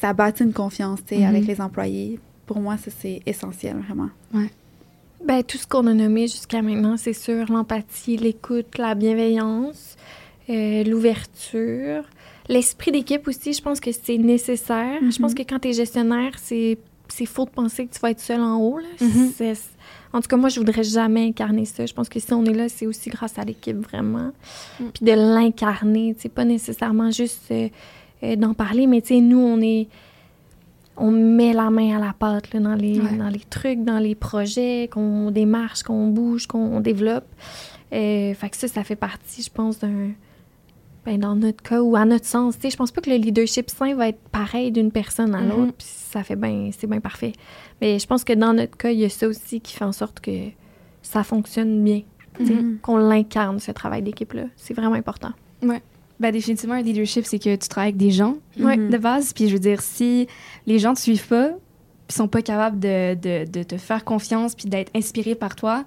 Ça bâtit une confiance Mhm. avec les employés. Pour moi, ça, c'est essentiel, vraiment. Ben, tout ce qu'on a nommé jusqu'à maintenant, c'est sûr, l'empathie, l'écoute, la bienveillance, euh, l'ouverture, l'esprit d'équipe aussi, je pense que c'est nécessaire. Je pense Mhm. que quand tu es gestionnaire, c'est c'est faux de penser que tu vas être seul en haut. là. Mhm. C'est- En tout cas, moi, je voudrais jamais incarner ça. Je pense que si on est là, c'est aussi grâce à l'équipe, vraiment. Mm. Puis de l'incarner, sais, pas nécessairement juste euh, euh, d'en parler, mais tu sais, nous, on est on met la main à la pâte là, dans, les, Ouais. dans les trucs, dans les projets, qu'on démarche, qu'on bouge, qu'on développe. Euh, fait que ça, ça fait partie, je pense, d'un. Ben, dans notre cas ou à notre sens, je pense pas que le leadership sain va être pareil d'une personne à Mhm. l'autre, puis ça fait bien, c'est bien parfait. Mais je pense que dans notre cas, il y a ça aussi qui fait en sorte que ça fonctionne bien, Mhm. qu'on l'incarne, ce travail d'équipe-là. C'est vraiment important. Ben, définitivement, un leadership, c'est que tu travailles avec des gens Ouais. Mhm. de base. Puis je veux dire, si les gens te suivent pas, puis sont pas capables de, de, de te faire confiance, puis d'être inspirés par toi,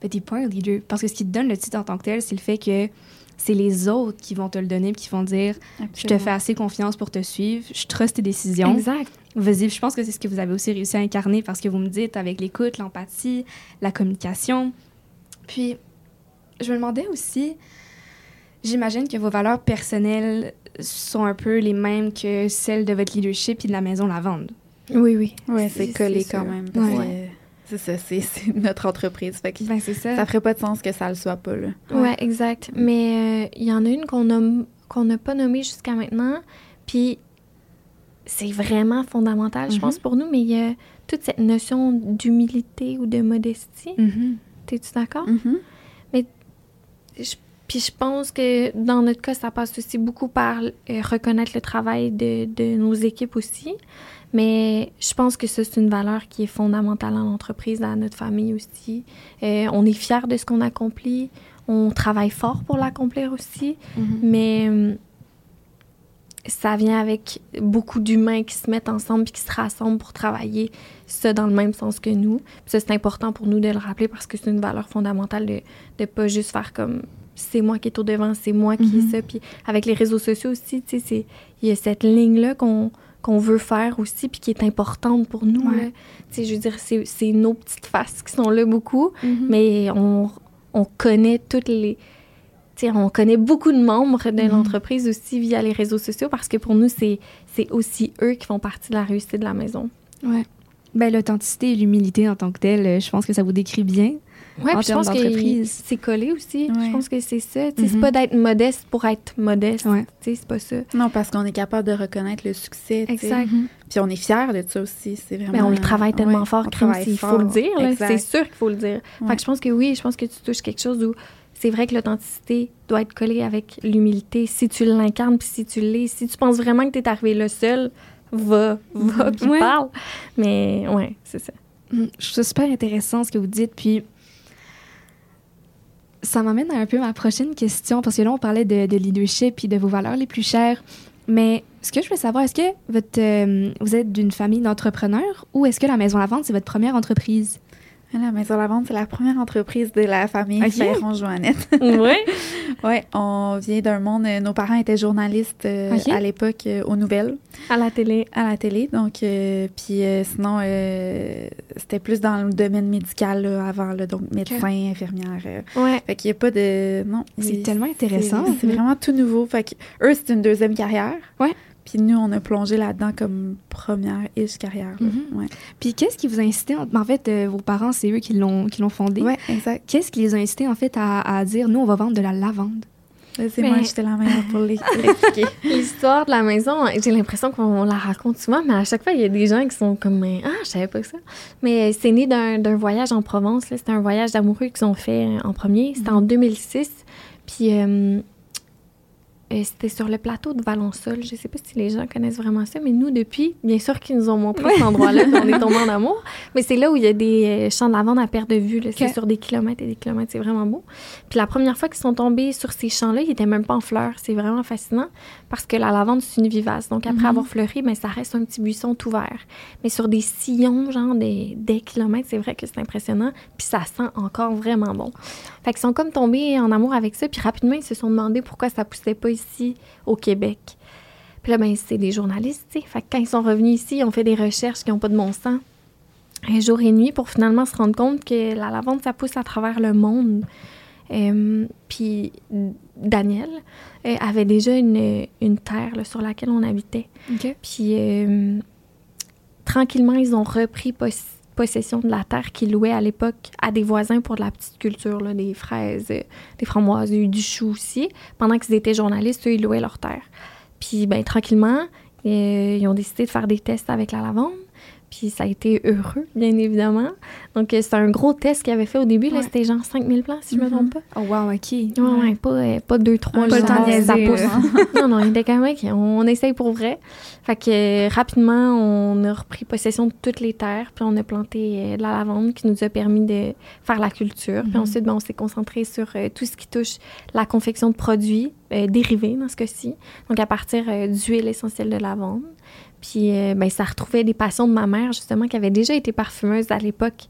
ben, t'es pas un leader. Parce que ce qui te donne le titre en tant que tel, c'est le fait que c'est les autres qui vont te le donner, qui vont dire Je te fais assez confiance pour te suivre, je trust tes décisions. Exact. Vas-y, je pense que c'est ce que vous avez aussi réussi à incarner parce que vous me dites avec l'écoute, l'empathie, la communication. Puis, je me demandais aussi, j'imagine que vos valeurs personnelles sont un peu les mêmes que celles de votre leadership et de la maison Lavande. Oui, oui. Ouais, c'est collé quand même. Ouais. C'est ça, [laughs] c'est notre entreprise. Fait que Ben, c'est ça. ça ferait pas de sens que ça le soit pas, là. Ouais, exact. Mais euh, il y en a une qu'on nomme- qu'on n'a pas nommée jusqu'à maintenant, puis c'est vraiment fondamental, je Mhm. pense, pour nous, mais il y a toute cette notion d'humilité ou de modestie. Mhm. T'es-tu d'accord? Mhm. Je- Puis je pense que dans notre cas, ça passe aussi beaucoup par euh, reconnaître le travail de, de nos équipes aussi. Mais je pense que ça, c'est une valeur qui est fondamentale en entreprise, à notre famille aussi. Euh, on est fiers de ce qu'on accomplit. On travaille fort pour l'accomplir aussi. Mhm. Mais euh, ça vient avec beaucoup d'humains qui se mettent ensemble puis qui se rassemblent pour travailler ça dans le même sens que nous. Puis ça, c'est important pour nous de le rappeler parce que c'est une valeur fondamentale de ne pas juste faire comme c'est moi qui est au devant, c'est moi qui est Mhm. ça. Puis avec les réseaux sociaux aussi, tu sais, il y a cette ligne-là qu'on qu'on veut faire aussi, puis qui est importante pour nous. Ouais. là. Je veux dire, c'est nos petites faces qui sont là beaucoup, Mhm. mais on, on connaît toutes les... tu sais, on connaît beaucoup de membres de Mhm. l'entreprise aussi via les réseaux sociaux parce que pour nous, c'est c'est aussi eux qui font partie de la réussite de la maison. Ouais. Ben, l'authenticité et l'humilité en tant que telle, euh, je pense que ça vous décrit bien. Ouais, En puis je termes pense que d'entreprise. c'est collé aussi. Ouais. Je pense que c'est ça. Tu sais, C'est Mhm. pas d'être modeste pour être modeste. Ouais. Tu sais, c'est pas ça. Non, parce qu'on est capable de reconnaître le succès. Exact. Puis on est fiers de ça aussi. C'est vraiment. Mais on le travaille tellement Ouais, fort, il faut le dire. C'est sûr qu'il faut le dire. Ouais. Fait que je pense que oui, je pense que tu touches quelque chose où c'est vrai que l'authenticité doit être collée avec l'humilité. Si tu l'incarnes, puis si tu l'es, si tu penses vraiment que tu es arrivé là seul, va, va, puis Ouais. parle. Mais ouais, c'est ça. Mm, Je trouve ça super intéressant ce que vous dites. Puis, ça m'amène à un peu ma prochaine question, parce que là, on parlait de, de leadership et de vos valeurs les plus chères. Mais ce que je veux savoir, est-ce que votre, euh, vous êtes d'une famille d'entrepreneurs ou est-ce que la Maison Lavande, c'est votre première entreprise? La Maison Lavande, c'est la première entreprise de la famille Ok. Ferron-Joannette. [laughs] ouais. oui, on vient d'un monde. euh, Nos parents étaient journalistes euh, à l'époque euh, aux nouvelles, À la télé. à la télé. Donc, euh, puis sinon, c'était plus dans le domaine médical là, avant, là, donc médecin, infirmière. Ouais. Fait qu'il n'y a pas de. Non. C'est tellement intéressant. C'est c'est vraiment tout nouveau. Fait que eux, c'est une deuxième carrière. Ouais. Puis nous, on a plongé là-dedans comme première-ish carrière. là. Mhm. Ouais. Puis, qu'est-ce qui vous a incité? En, en fait, euh, vos parents, c'est eux qui l'ont qui l'ont fondé. ouais, exact. Qu'est-ce qui les a incités, en fait, à, à dire, nous, on va vendre de la lavande? C'est Mais- moi, j'étais la meilleure pour les- [laughs] l'expliquer. L'histoire de la maison, j'ai l'impression qu'on la raconte souvent, mais à chaque fois, il y a des gens qui sont comme Ah, je savais pas ça. Mais c'est né d'un d'un voyage en Provence. là. C'était un voyage d'amoureux qu'ils ont fait en premier. C'était en 2006. Puis euh, euh, c'était sur le plateau de Valensole. Je sais pas si les gens connaissent vraiment ça, mais nous, depuis, bien sûr qu'ils nous ont montré cet endroit-là, [laughs] on est tombés en amour. Mais c'est là où il y a des euh, champs de lavande à perte de vue. là. C'est sur des kilomètres et des kilomètres. C'est vraiment beau. Puis la première fois qu'ils sont tombés sur ces champs-là, ils étaient même pas en fleurs. C'est vraiment fascinant parce que la lavande, c'est une vivace. Donc après Mhm. avoir fleuri, ben, ça reste un petit buisson tout vert. Mais sur des sillons, genre des, des kilomètres, c'est vrai que c'est impressionnant. Puis ça sent encore vraiment bon. Fait qu'ils sont comme tombés en amour avec ça. Puis rapidement, ils se sont demandé pourquoi ça poussait pas ici au Québec. Puis là, ben, c'est des journalistes, tu sais. Fait que quand ils sont revenus ici, ils ont fait des recherches qui n'ont pas de bon sens. Un jour et nuit pour finalement se rendre compte que la lavande, ça pousse à travers le monde. Euh, puis Daniel euh, avait déjà une, une terre là, sur laquelle on habitait. Puis euh, tranquillement, ils ont repris pos- possession de la terre qu'ils louaient à l'époque à des voisins pour de la petite culture, là, des fraises, euh, des framboises, du du chou aussi. Pendant qu'ils étaient journalistes, eux, ils louaient leur terre. Puis, ben, tranquillement, euh, ils ont décidé de faire des tests avec la lavande. Puis ça a été heureux, bien évidemment. Donc, euh, c'est un gros test qu'ils avaient fait au début. Là, c'était genre 5000 plans, si je me Mhm. trompe pas. Oh, wow, OK. Ouais, ouais, pas, euh, pas deux, trois. Pas le temps de ça niaiser, pousse. là. [laughs] non, non, il était quand même, OK, on, on essaye pour vrai. Fait que euh, rapidement, on a repris possession de toutes les terres, puis on a planté euh, de la lavande qui nous a permis de faire la culture. Puis Mhm. ensuite, ben, on s'est concentré sur euh, tout ce qui touche la confection de produits euh, dérivés dans ce cas-ci. Donc à partir euh, d'huile essentielle de lavande. Puis euh, ben, ça retrouvait des passions de ma mère, justement, qui avait déjà été parfumeuse à l'époque,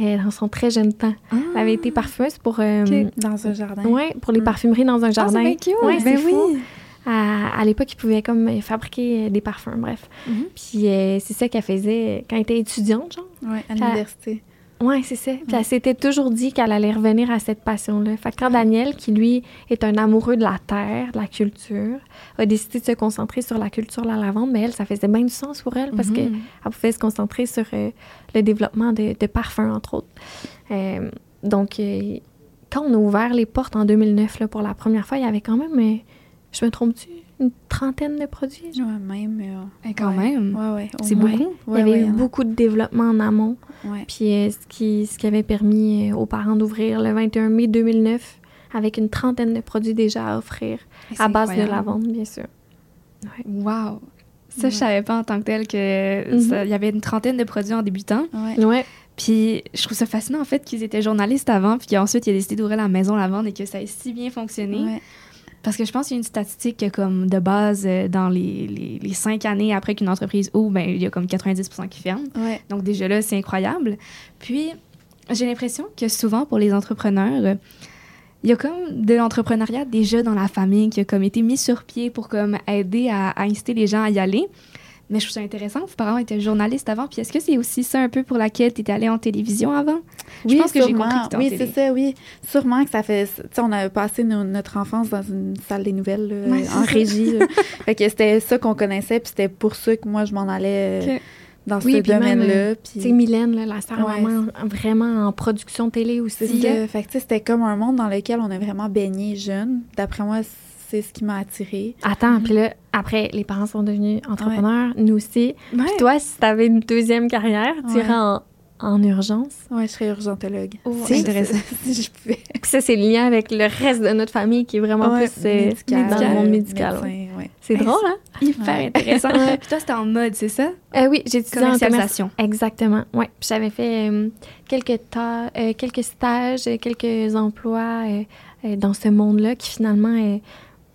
euh, dans son très jeune temps. Elle avait été parfumeuse pour, euh. Dans un jardin. ouais, pour les Mm. parfumeries dans un jardin. Ah, c'est. Ouais, ben oui. fou. À, à l'époque, ils pouvaient comme fabriquer des parfums, bref. Mhm. Puis c'est ça qu'elle faisait quand elle était étudiante, genre. Ouais, à l'université. Ouais, c'est ça. Puis elle s'était toujours dit qu'elle allait revenir à cette passion-là. Fait que quand Daniel, qui lui est un amoureux de la terre, de la culture, a décidé de se concentrer sur la culture de la lavande, mais elle, ça faisait bien du sens pour elle parce Mhm. qu'elle pouvait se concentrer sur euh, le développement de, de parfums, entre autres. Euh, donc, euh, quand on a ouvert les portes en 2009 là, pour la première fois, il y avait quand même, je me trompe-tu, une trentaine de produits. Ouais, même. euh, quand ouais. même. Ouais, C'est beaucoup. Il y avait eu a- beaucoup de développement en amont. Puis euh, ce, qui, ce qui avait permis euh, aux parents d'ouvrir le 21 mai 2009 avec une trentaine de produits déjà à offrir à base de incroyable. lavande, bien sûr. Wow. Ça, je savais pas en tant que tel que Mhm. il y avait une trentaine de produits en débutant. Ouais. Puis je trouve ça fascinant en fait qu'ils étaient journalistes avant, puis qu'ensuite il a décidé d'ouvrir la maison lavande et que ça ait si bien fonctionné. Ouais. Parce que je pense qu'il y a une statistique que, comme de base euh, dans les, les, les cinq années après qu'une entreprise ouvre, ben, il y a comme 90% qui ferment. Ouais. Donc déjà là, c'est incroyable. Puis j'ai l'impression que souvent pour les entrepreneurs, euh, il y a comme de l'entrepreneuriat déjà dans la famille qui a comme été mis sur pied pour comme aider à, à inciter les gens à y aller. Mais je trouve ça intéressant. Vos parents étaient journalistes avant. Puis est-ce que c'est aussi ça un peu pour laquelle tu étais allée en télévision avant? Oui, je pense que j'ai compris que Oui, c'est ça, oui. Sûrement que ça fait. Tu sais, on a passé no- notre enfance dans une salle des nouvelles, là, Ouais, c'est en régie. [laughs] fait que c'était ça qu'on connaissait, puis c'était pour ça que moi, je m'en allais euh, dans Oui, ce domaine-là. euh, puis- Tu sais, Mylène, là, la star Ouais. maman, vraiment en production télé aussi. ça. Fait que, c'était comme un monde dans lequel on a vraiment baigné jeune. D'après moi, c'est ce qui m'a attirée. Attends, puis là, après, les parents sont devenus entrepreneurs, nous aussi. Ouais. Puis toi, si t'avais une deuxième carrière, tu Ouais. irais en, en urgence? Ouais, je serais urgentologue. C'est Si- [laughs] intéressant. si je pouvais. Puis ça, c'est le lien avec le reste de notre famille qui est vraiment Ouais, plus euh, médical, dans le monde médical. ouais. médecin, ouais. C'est drôle, hein? Hyper Ouais. intéressant. Ouais. Puis toi, c'était en mode, c'est ça? Euh, oui, j'ai étudié en commerce. Commercialisation. Exactement, oui. Puis j'avais fait euh, quelques, ta- euh, quelques stages, euh, quelques emplois dans ce monde-là qui finalement euh,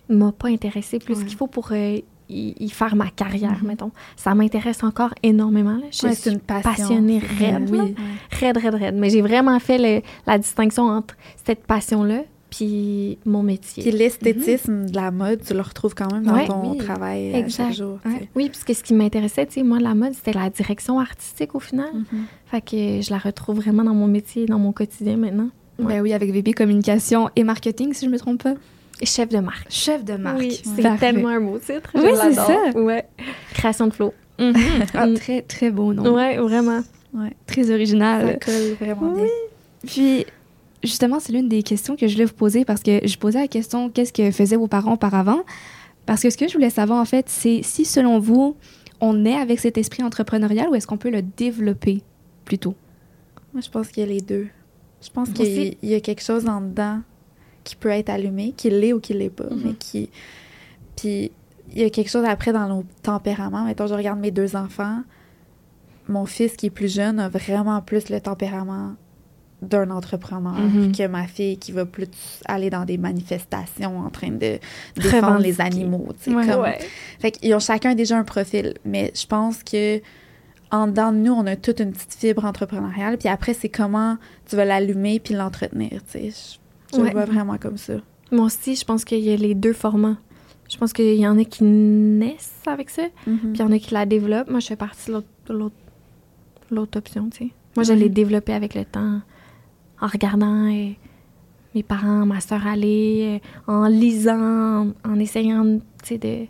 m'a pas intéressée plus Ouais. qu'il faut pour euh, y, y faire ma carrière, Mhm. mettons. Ça m'intéresse encore énormément. Là. Je Ouais, suis une passion. passionnée raide, Oui. raide, raide, raide. Mais j'ai vraiment fait le- la distinction entre cette passion-là puis mon métier. Puis l'esthétisme de la mode, tu le retrouves quand même dans Ouais, ton oui. travail à Exact. chaque jour. Ouais. Oui, puisque ce qui m'intéressait, tu sais, moi, la mode, c'était la direction artistique au final. Mhm. Fait que je la retrouve vraiment dans mon métier, dans mon quotidien maintenant. Ouais. Ben oui, avec VP Communication et Marketing, si je me trompe pas. Chef de marque. Chef de marque. Oui, c'est Parfait. tellement un beau titre. Oui, c'est ça. Ouais. Création de flow. Mhm. Ah, Mm. très, très beau nom. Ouais, vraiment. Très Ça original. colle vraiment bien. Puis, justement, c'est l'une des questions que je voulais vous poser parce que je posais la question qu'est-ce que faisaient vos parents auparavant? Parce que ce que je voulais savoir, en fait, c'est si, selon vous, on est avec cet esprit entrepreneurial ou est-ce qu'on peut le développer plutôt? Moi, je pense qu'il y a les deux. Je pense qu'il y a quelque chose en dedans qui peut être allumé, qui l'est ou qui l'est pas, Mhm. mais qui... Puis, il y a quelque chose après dans nos tempéraments. Mettons, je regarde mes deux enfants. Mon fils, qui est plus jeune, a vraiment plus le tempérament d'un entrepreneur Mhm. que ma fille qui va plus aller dans des manifestations en train de [laughs] défendre les animaux. Ouais. comme- Ouais. fait qu'ils ont chacun déjà un profil, mais je pense que en dedans de nous, on a toute une petite fibre entrepreneuriale, puis après, c'est comment tu vas l'allumer puis l'entretenir. Je, je Ouais. le vois vraiment comme ça. Moi aussi, je pense qu'il y a les deux formats. Je pense qu'il y en a qui naissent avec ça, Mhm. puis il y en a qui la développent. Moi, je fais partie de l'autre- option, tu sais. Moi, je l'ai développé avec le temps, en regardant euh, mes parents, ma soeur aller, euh, en lisant, en, en essayant, tu sais, de-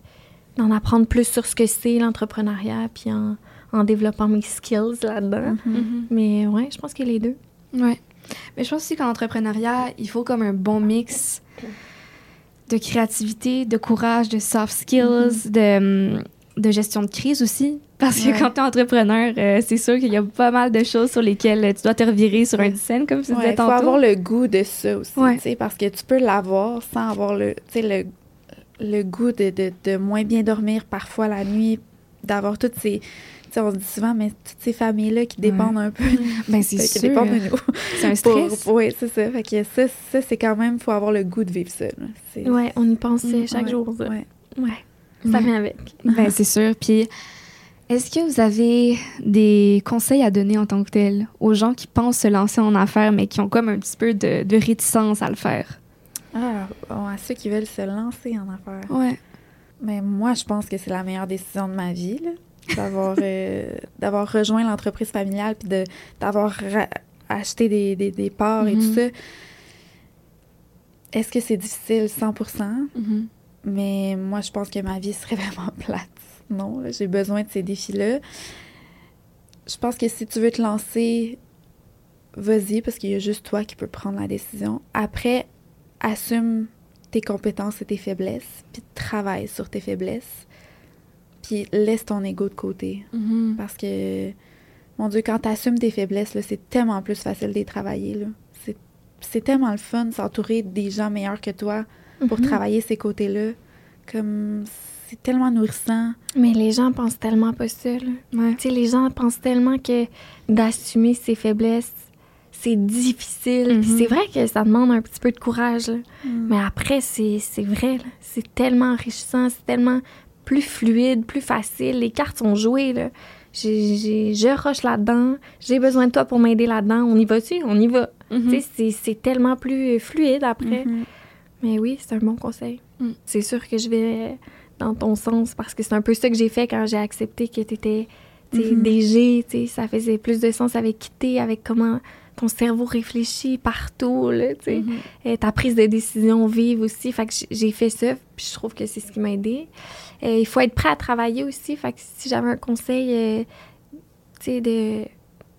d'en apprendre plus sur ce que c'est l'entrepreneuriat, puis en, en développant mes skills là-dedans. Mhm. Mais ouais, je pense qu'il y a les deux. Ouais. Mais je pense aussi qu'en entrepreneuriat, il faut comme un bon mix de créativité, de courage, de soft skills, de, hum, de gestion de crise aussi. Parce que Ouais. quand tu es entrepreneur, euh, c'est sûr qu'il y a pas mal de choses sur lesquelles euh, tu dois te revirer sur un scène, comme tu Ouais, disais faut tantôt. avoir le goût de ça aussi, Ouais. parce que tu peux l'avoir sans avoir le, le, le goût de, de, de moins bien dormir parfois la nuit, d'avoir toutes ces... On se dit souvent, mais toutes ces familles-là qui dépendent un peu [laughs] Ben, c'est [laughs] sûr. dépendent de nous. C'est un [laughs] stress. Oui, c'est ça. Fait que ça, ça c'est quand même, faut avoir le goût de vivre ça. Ouais, on y pense euh, Mm, chaque ouais, jour. ça. ouais. Ouais, ça vient avec. Ben, c'est sûr. Puis, est-ce que vous avez des conseils à donner en tant que tel aux gens qui pensent se lancer en affaires, mais qui ont comme un petit peu de, de réticence à le faire? Ah, bon, à ceux qui veulent se lancer en affaires. Ouais. Mais moi, je pense que c'est la meilleure décision de ma vie, là, d'avoir euh, d'avoir rejoint l'entreprise familiale puis de d'avoir acheté des, des, des parts et tout ça. Est-ce que c'est difficile? 100 Mhm. Mais moi, je pense que ma vie serait [laughs] vraiment plate. Non, j'ai besoin de ces défis-là. Je pense que si tu veux te lancer, vas-y, parce qu'il y a juste toi qui peux prendre la décision. Après, assume tes compétences et tes faiblesses, puis travaille sur tes faiblesses, puis laisse ton ego de côté. Mhm. Parce que, mon Dieu, quand tu assumes tes faiblesses, c'est tellement plus facile de les travailler. là. C'est- C'est tellement le fun de s'entourer des gens meilleurs que toi pour Mhm. travailler ces côtés-là. Comme c'est tellement nourrissant. Mais les gens pensent tellement pas ça. là. Ouais. Tu sais, les gens pensent tellement que d'assumer ses faiblesses, c'est difficile. Mhm. c'est vrai que ça demande un petit peu de courage. là. Mm. Mais après, c'est vrai. C'est tellement enrichissant, c'est tellement plus fluide, plus facile. Les cartes sont jouées. Là. j'ai, je roche là-dedans, j'ai besoin de toi pour m'aider là-dedans, on y va-tu? On y va. Mhm. Tu sais, c'est tellement plus fluide après. Mhm. Mais oui, c'est un bon conseil. Mm. C'est sûr que je vais dans ton sens parce que c'est un peu ça que j'ai fait quand j'ai accepté que tu étais Mhm. DG. tu sais, Ça faisait plus de sens avec quitter, avec comment ton cerveau réfléchit partout, là, tu sais. Mhm. Et ta prise de décision vive aussi. Fait que j'ai fait ça, puis je trouve que c'est ce qui m'a aidé. Euh, il faut être prêt à travailler aussi. Fait que si j'avais un conseil, euh, tu sais, de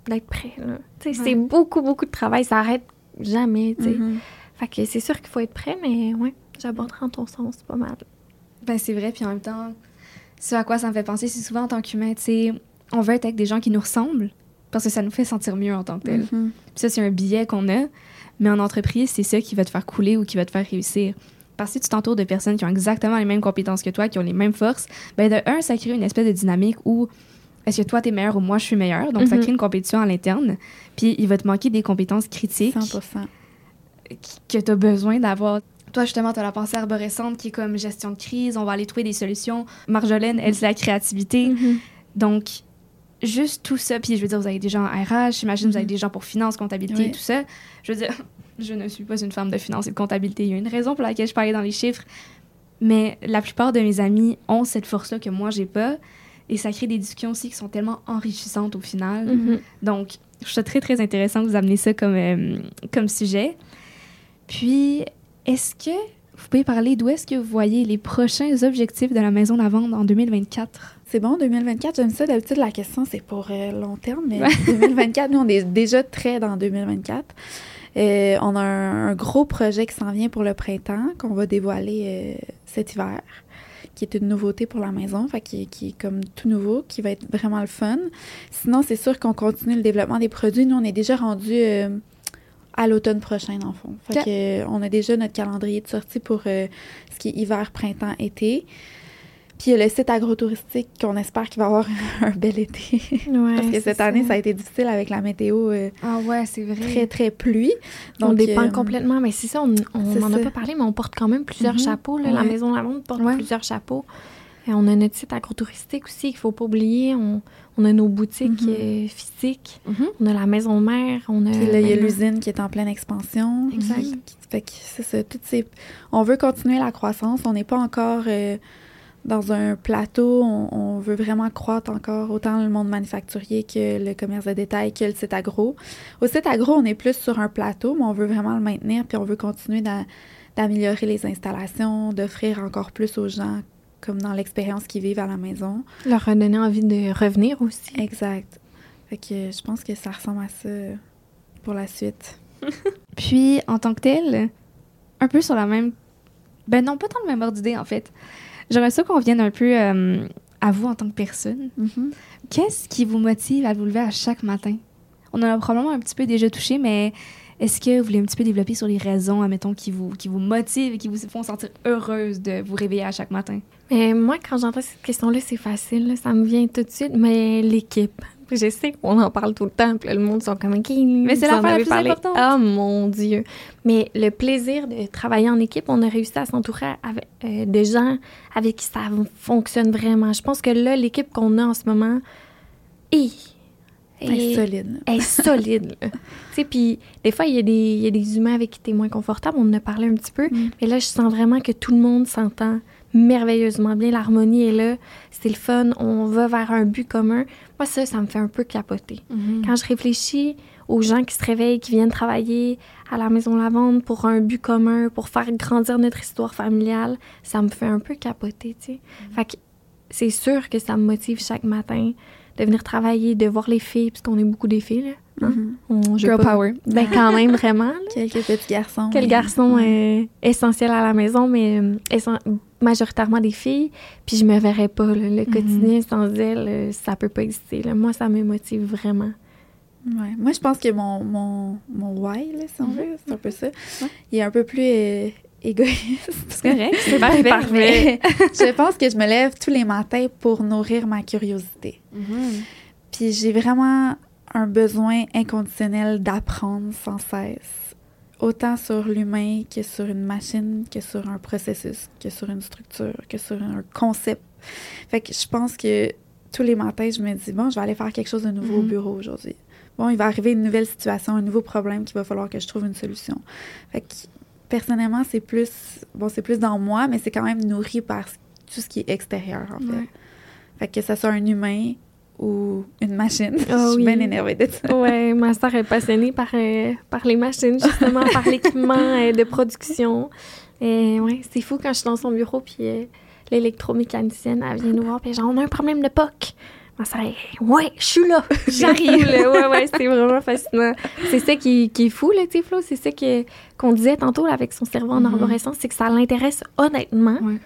d'être prêt, là. Tu sais, Ouais. c'est beaucoup, beaucoup de travail. Ça arrête jamais, tu sais. Mhm. Fait que c'est sûr qu'il faut être prêt, mais ouais, j'aborderai en ton sens pas mal. Ben, c'est vrai, puis en même temps, ce à quoi ça me fait penser, c'est souvent en tant qu'humain, tu sais, on veut être avec des gens qui nous ressemblent parce que ça nous fait sentir mieux en tant que tel. Mhm. ça, c'est un billet qu'on a, mais en entreprise, c'est ça qui va te faire couler ou qui va te faire réussir. Parce que si tu t'entoures de personnes qui ont exactement les mêmes compétences que toi, qui ont les mêmes forces, ben de un, ça crée une espèce de dynamique où est-ce que toi, t'es meilleur ou moi, je suis meilleur. Donc, ça Mhm. crée une compétition à l'interne. Puis, il va te manquer des compétences critiques 100%. que tu as besoin d'avoir. Toi, justement, tu as la pensée arborescente qui est comme gestion de crise, on va aller trouver des solutions. Marjolaine, elle, c'est la créativité. Donc, juste tout ça. Puis, je veux dire, vous avez des gens en RH, j'imagine, vous avez Mhm. des gens pour finance, comptabilité, Oui. tout ça. Je veux dire, [laughs] je ne suis pas une femme de finance et de comptabilité. Il y a une raison pour laquelle je parlais dans les chiffres. Mais la plupart de mes amis ont cette force-là que moi, j'ai pas. Et ça crée des discussions aussi qui sont tellement enrichissantes au final. Mhm. Donc, je trouve ça très, très intéressant que vous amenez ça comme, euh, comme sujet. Puis, est-ce que vous pouvez parler d'où est-ce que vous voyez les prochains objectifs de la Maison La Vente en 2024? C'est bon, 2024, j'aime ça. D'habitude, la question, c'est pour euh, long terme, mais 2024, [laughs] nous, on est déjà très dans 2024. Euh, on a un, un gros projet qui s'en vient pour le printemps, qu'on va dévoiler euh, cet hiver, qui est une nouveauté pour la maison, fait qui, est- qui est comme tout nouveau, qui va être vraiment le fun. Sinon, c'est sûr qu'on continue le développement des produits. Nous, on est déjà rendu euh, à l'automne prochain, dans le fond. Fait que, on a déjà notre calendrier de sortie pour euh, ce qui est hiver, printemps, été. Puis il y a le site agro-touristique qu'on espère qu'il va avoir [laughs] un bel été. Ouais, Parce que cette année, ça a été difficile avec la météo euh, Ah ouais, c'est vrai. très, très pluie. on Donc, dépend euh, complètement, mais c'est ça, on n'en a pas parlé, mais on porte quand même plusieurs Mhm. chapeaux. là. La. Maison La Monde porte Ouais. plusieurs chapeaux. On a notre site agro-touristique aussi, qu'il ne faut pas oublier. On, on a nos boutiques Mhm. euh, physiques. Mhm. On a la maison mère. On a Puis là, il y a maintenant- l'usine qui est en pleine expansion. Exact. Fait que c'est ça. Toutes ces... On veut continuer la croissance. On n'est pas encore euh, dans un plateau. On, on veut vraiment croître encore, autant le monde manufacturier que le commerce de détail, que le site agro. Au site agro, on est plus sur un plateau, mais on veut vraiment le maintenir. Puis on veut continuer d'a- d'améliorer les installations, d'offrir encore plus aux gens, comme dans l'expérience qu'ils vivent à la maison. leur redonner envie de revenir aussi. Exact. Fait que je pense que ça ressemble à ça pour la suite. [laughs] Puis, en tant que tel, un peu sur la même. Ben non, pas tant le même ordre d'idée, en fait. J'aimerais ça qu'on vienne un peu euh, à vous en tant que personne. Qu'est-ce qui vous motive à vous lever à chaque matin? On en a probablement un petit peu déjà touché, mais est-ce que vous voulez un petit peu développer sur les raisons, admettons, qui vous, qui vous motivent et qui vous font sentir heureuse de vous réveiller à chaque matin? Mais moi, quand j'entends cette question-là, c'est facile. là, ça me vient tout de suite. Mais l'équipe. Je sais qu'on en parle tout le temps. Puis là, le monde sont comme OK. Mais c'est la plus parlé. importante. Ah mon Dieu. Mais le plaisir de travailler en équipe, on a réussi à s'entourer avec euh, de gens avec qui ça fonctionne vraiment. Je pense que là, l'équipe qu'on a en ce moment est, Elle est solide. [laughs] est solide. là. tu sais, puis des fois, il y, a des- il y a des humains avec qui tu es moins confortable. On en a parlé un petit peu. Mm. Mais là, je sens vraiment que tout le monde s'entend merveilleusement bien. L'harmonie est là. C'est le fun. On va vers un but commun. Moi, ça, ça me fait un peu capoter. Quand je réfléchis aux gens qui se réveillent, qui viennent travailler à la Maison Lavande pour un but commun, pour faire grandir notre histoire familiale, ça me fait un peu capoter, tu sais. Fait que c'est sûr que ça me motive chaque matin de venir travailler, de voir les filles, puisqu'on est beaucoup des filles, là. hein? Mhm. On- veux Girl pas- power. [laughs] Ben, quand même, vraiment, là. Quelques petits garçons. Quel mais- garçon Ouais. est essentiel à la maison, mais euh, majoritairement des filles. Puis je me verrais pas. là. Le quotidien sans elles, euh, ça peut pas exister. là. Moi, ça me motive vraiment. Ouais. Moi, je pense que mon, mon, mon why, là, si on Mhm. veut, c'est un peu ça. Ouais. Il est un peu plus euh, égoïste. C'est correct, c'est Parfait, parfait. je pense que je me lève tous les matins pour nourrir ma curiosité. Mhm. Puis j'ai vraiment un besoin inconditionnel d'apprendre sans cesse. Autant sur l'humain que sur une machine, que sur un processus, que sur une structure, que sur un concept. Fait que je pense que tous les matins, je me dis, bon, je vais aller faire quelque chose de nouveau au Mhm. bureau aujourd'hui. Bon, il va arriver une nouvelle situation, un nouveau problème qu'il va falloir que je trouve une solution. Fait que, personnellement, c'est plus, bon, c'est plus dans moi, mais c'est quand même nourri par tout ce qui est extérieur, en fait. Ouais. Fait que ça soit un humain ou une machine. [laughs] Ah je suis oui. bien énervée de ça. Ouais, ma sœur est passionnée par, euh, par les machines, justement, par [laughs] l'équipement euh, de production. Et ouais, c'est fou quand je suis dans son bureau, puis euh, l'électromécanicienne, elle vient nous voir, puis genre, on a un problème de POC. Ma sœur est, ouais, je suis là, j'arrive. là. [laughs] ouais, ouais, c'est vraiment fascinant. C'est ça qui, qui est fou, là, tu sais, Flo, c'est ça que, qu'on disait tantôt là, avec son cerveau en Mhm. arborescence, c'est que ça l'intéresse honnêtement Ouais.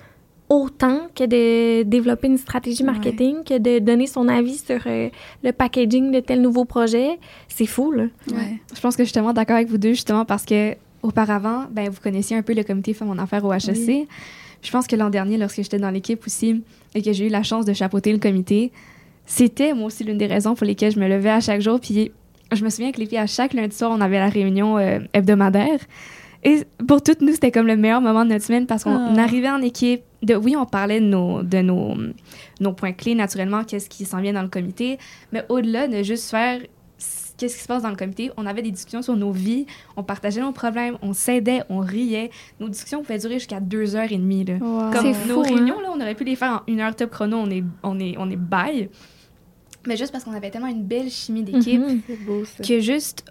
autant que de développer une stratégie marketing, que de donner son avis sur euh, le packaging de tel nouveau projet. C'est fou, là. Ouais. Je pense que je suis tellement d'accord avec vous deux, justement, parce que auparavant, ben, vous connaissiez un peu le comité Femmes en Affaires au HEC. Oui. Je pense que l'an dernier, lorsque j'étais dans l'équipe aussi et que j'ai eu la chance de chapeauter le comité, c'était moi aussi l'une des raisons pour lesquelles je me levais à chaque jour. Puis je me souviens que les filles, à chaque lundi soir, on avait la réunion euh, hebdomadaire. Et pour toutes nous, c'était comme le meilleur moment de notre semaine parce qu'on Ah. arrivait en équipe. De, oui, on parlait de nos, de nos, nos points clés, naturellement, qu'est-ce qui s'en vient dans le comité. Mais au-delà de juste faire qu'est-ce qui se passe dans le comité, on avait des discussions sur nos vies, on partageait nos problèmes, on s'aidait, on riait. Nos discussions pouvaient durer jusqu'à deux heures et demie. Là. Wow. Comme nos fou, hein? réunions, là, on aurait pu les faire en une heure top chrono, on est, on est, on est bail. Mais juste parce qu'on avait tellement une belle chimie d'équipe Mhm. C'est beau, ça. que juste